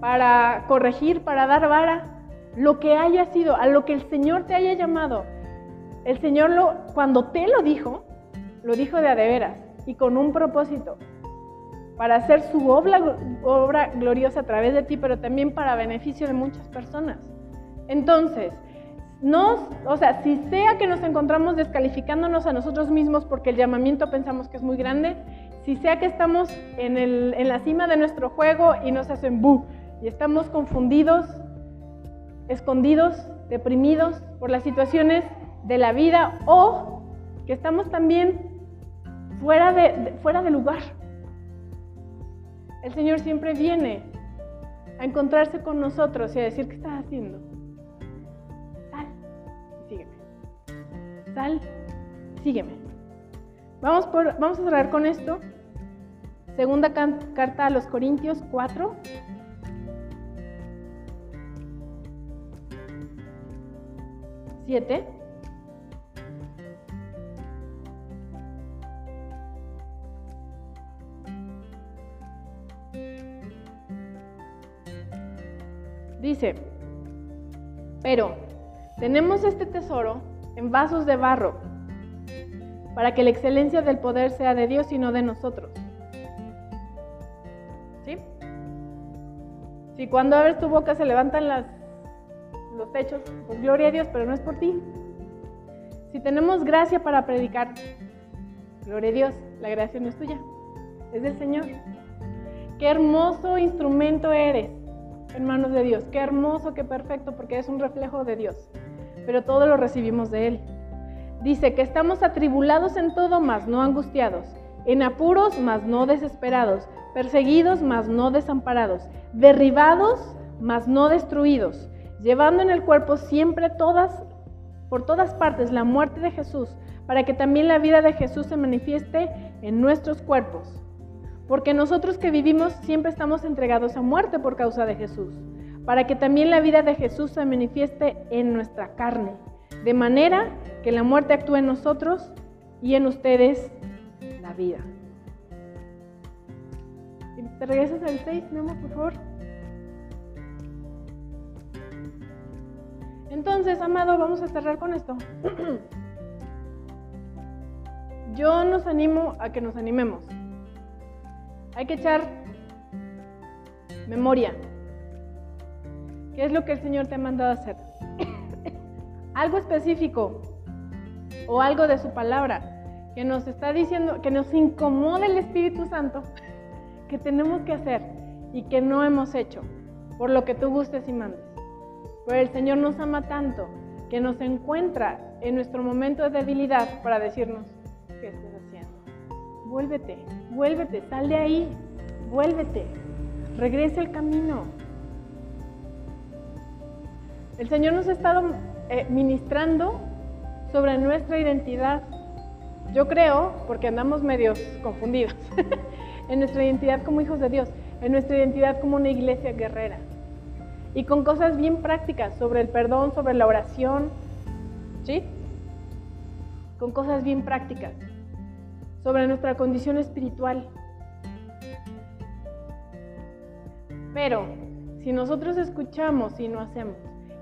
[SPEAKER 1] para corregir, para dar vara, lo que haya sido, a lo que el Señor te haya llamado, el Señor lo, cuando te lo dijo, lo dijo de a de veras y con un propósito, para hacer su obra, obra gloriosa a través de ti, pero también para beneficio de muchas personas. Entonces, nos, o sea, si sea que nos encontramos descalificándonos a nosotros mismos porque el llamamiento pensamos que es muy grande, si sea que estamos en, el, en la cima de nuestro juego y nos hacen bu y estamos confundidos, escondidos, deprimidos por las situaciones de la vida o que estamos también fuera de, fuera de lugar. El Señor siempre viene a encontrarse con nosotros y a decir, ¿qué estás haciendo? Sal sígueme. Sal, sígueme. Vamos, por, vamos a cerrar con esto. Segunda carta a los Corintios 4. Siete. Dice, pero tenemos este tesoro en vasos de barro para que la excelencia del poder sea de Dios y no de nosotros. Si cuando abres tu boca se levantan las, los techos, pues gloria a Dios, pero no es por ti. Si tenemos gracia para predicar, gloria a Dios, la gracia no es tuya, es del Señor. Qué hermoso instrumento eres en manos de Dios. Qué hermoso, qué perfecto, porque es un reflejo de Dios. Pero todo lo recibimos de Él. Dice que estamos atribulados en todo, mas no angustiados, en apuros, mas no desesperados, perseguidos, mas no desamparados, derribados, mas no destruidos, llevando en el cuerpo siempre todas, por todas partes, la muerte de Jesús, para que también la vida de Jesús se manifieste en nuestros cuerpos. Porque nosotros que vivimos siempre estamos entregados a muerte por causa de Jesús, para que también la vida de Jesús se manifieste en nuestra carne, de manera que la muerte actúe en nosotros y en ustedes la vida. ¿Te regresas al 6, Memo, por favor? Entonces, Amado, vamos a cerrar con esto. [clears throat] Yo nos animo a que nos animemos. Hay que echar memoria. ¿Qué es lo que el Señor te ha mandado hacer? [clears throat] algo específico o algo de su palabra que nos está diciendo, que nos incomoda el Espíritu Santo que tenemos que hacer y que no hemos hecho, por lo que tú gustes y mandes. Pero el Señor nos ama tanto que nos encuentra en nuestro momento de debilidad para decirnos, ¿qué estás haciendo? Vuélvete, vuélvete, sal de ahí, vuélvete, regrese al camino. El Señor nos ha estado eh, ministrando sobre nuestra identidad. Yo creo, porque andamos medios confundidos, [laughs] en nuestra identidad como hijos de Dios, en nuestra identidad como una iglesia guerrera. Y con cosas bien prácticas sobre el perdón, sobre la oración, ¿sí? Con cosas bien prácticas sobre nuestra condición espiritual. Pero si nosotros escuchamos y no hacemos,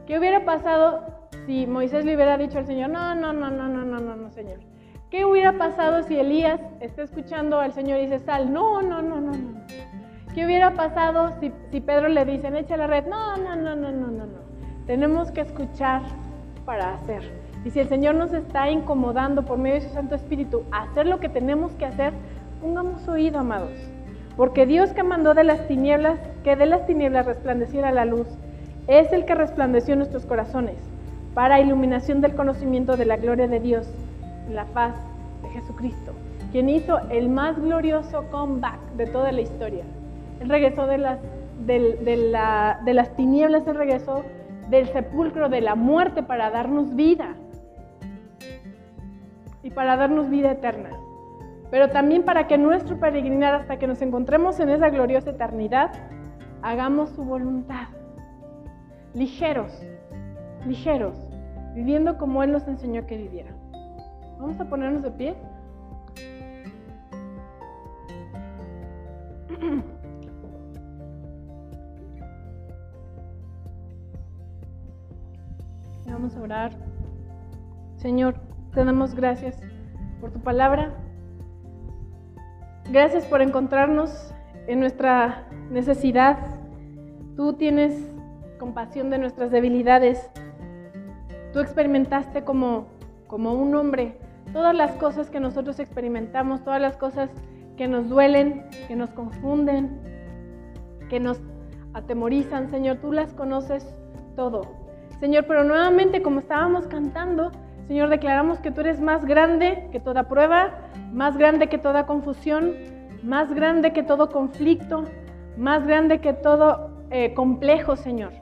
[SPEAKER 1] ¿qué hubiera pasado si Moisés le hubiera dicho al Señor, no, no, no, no, no, no, no, no, Señor? ¿Qué hubiera pasado si Elías está escuchando al Señor y dice, sal? No, no, no, no, no. ¿Qué hubiera pasado si, si Pedro le dice, echa la red? No, no, no, no, no, no, no. Tenemos que escuchar para hacer. Y si el Señor nos está incomodando por medio de su Santo Espíritu a hacer lo que tenemos que hacer, pongamos oído, amados. Porque Dios que mandó de las tinieblas, que de las tinieblas resplandeciera la luz, es el que resplandeció en nuestros corazones para iluminación del conocimiento de la gloria de Dios la paz de Jesucristo, quien hizo el más glorioso comeback de toda la historia. Él regresó de las, tinieblas, él regresó del sepulcro, de la muerte para darnos vida y para darnos vida eterna. Pero también para que nuestro peregrinar hasta que nos encontremos en esa gloriosa eternidad, hagamos su voluntad. Ligeros, ligeros, viviendo como Él nos enseñó que viviera. Vamos a ponernos de pie. [clears throat] Vamos a orar. Señor, te damos gracias por tu palabra. Gracias por encontrarnos en nuestra necesidad. Tú tienes compasión de nuestras debilidades. Tú experimentaste como, como un hombre todas las cosas que nosotros experimentamos, todas las cosas que nos duelen, que nos confunden, que nos atemorizan, Señor, tú las conoces todo. Señor, pero nuevamente como estábamos cantando, Señor, declaramos que tú eres más grande que toda prueba, más grande que toda confusión, más grande que todo conflicto, más grande que todo eh, complejo, Señor.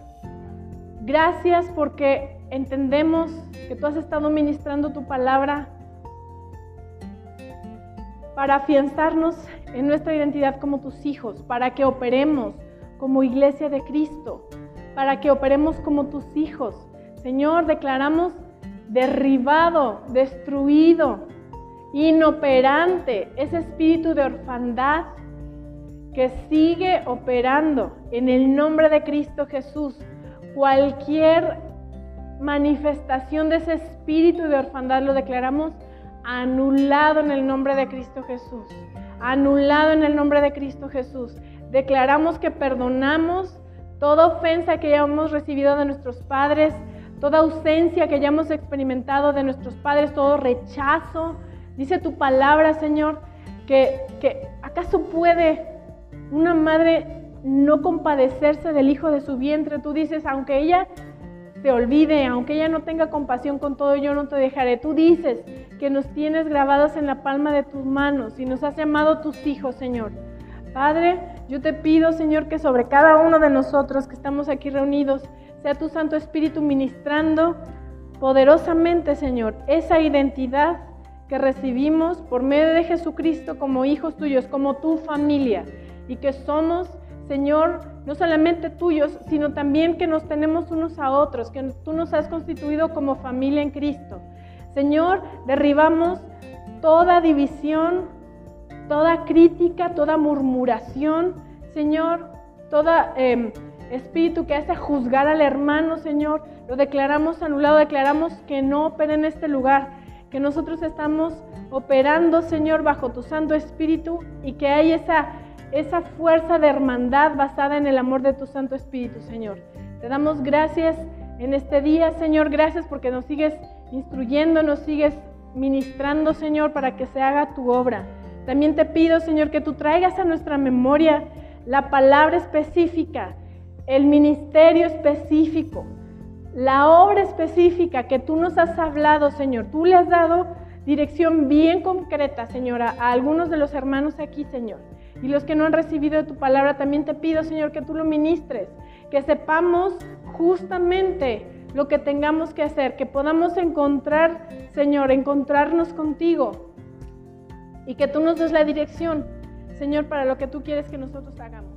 [SPEAKER 1] Gracias porque entendemos que tú has estado ministrando tu palabra para afianzarnos en nuestra identidad como tus hijos, para que operemos como iglesia de Cristo, para que operemos como tus hijos. Señor, declaramos derribado, destruido, inoperante ese espíritu de orfandad que sigue operando en el nombre de Cristo Jesús. Cualquier manifestación de ese espíritu de orfandad lo declaramos anulado en el nombre de Cristo Jesús. Anulado en el nombre de Cristo Jesús. Declaramos que perdonamos toda ofensa que hayamos recibido de nuestros padres, toda ausencia que hayamos experimentado de nuestros padres, todo rechazo. Dice tu palabra, Señor, que, que acaso puede una madre no compadecerse del hijo de su vientre. Tú dices, aunque ella se olvide, aunque ella no tenga compasión con todo, yo no te dejaré. Tú dices que nos tienes grabados en la palma de tus manos y nos has llamado tus hijos, Señor. Padre, yo te pido, Señor, que sobre cada uno de nosotros que estamos aquí reunidos, sea tu Santo Espíritu ministrando poderosamente, Señor, esa identidad que recibimos por medio de Jesucristo como hijos tuyos, como tu familia, y que somos, Señor, no solamente tuyos, sino también que nos tenemos unos a otros, que tú nos has constituido como familia en Cristo. Señor, derribamos toda división, toda crítica, toda murmuración, Señor, toda em, espíritu que hace juzgar al hermano, Señor, lo declaramos anulado, declaramos que no opera en este lugar, que nosotros estamos operando, Señor, bajo tu Santo Espíritu y que hay esa, esa fuerza de hermandad basada en el amor de tu Santo Espíritu, Señor. Te damos gracias en este día, Señor, gracias porque nos sigues instruyendo, nos sigues ministrando, Señor, para que se haga tu obra. También te pido, Señor, que tú traigas a nuestra memoria la palabra específica, el ministerio específico, la obra específica que tú nos has hablado, Señor. Tú le has dado dirección bien concreta, Señora, a algunos de los hermanos aquí, Señor. Y los que no han recibido tu palabra, también te pido, Señor, que tú lo ministres, que sepamos justamente lo que tengamos que hacer, que podamos encontrar, Señor, encontrarnos contigo y que tú nos des la dirección, Señor, para lo que tú quieres que nosotros hagamos.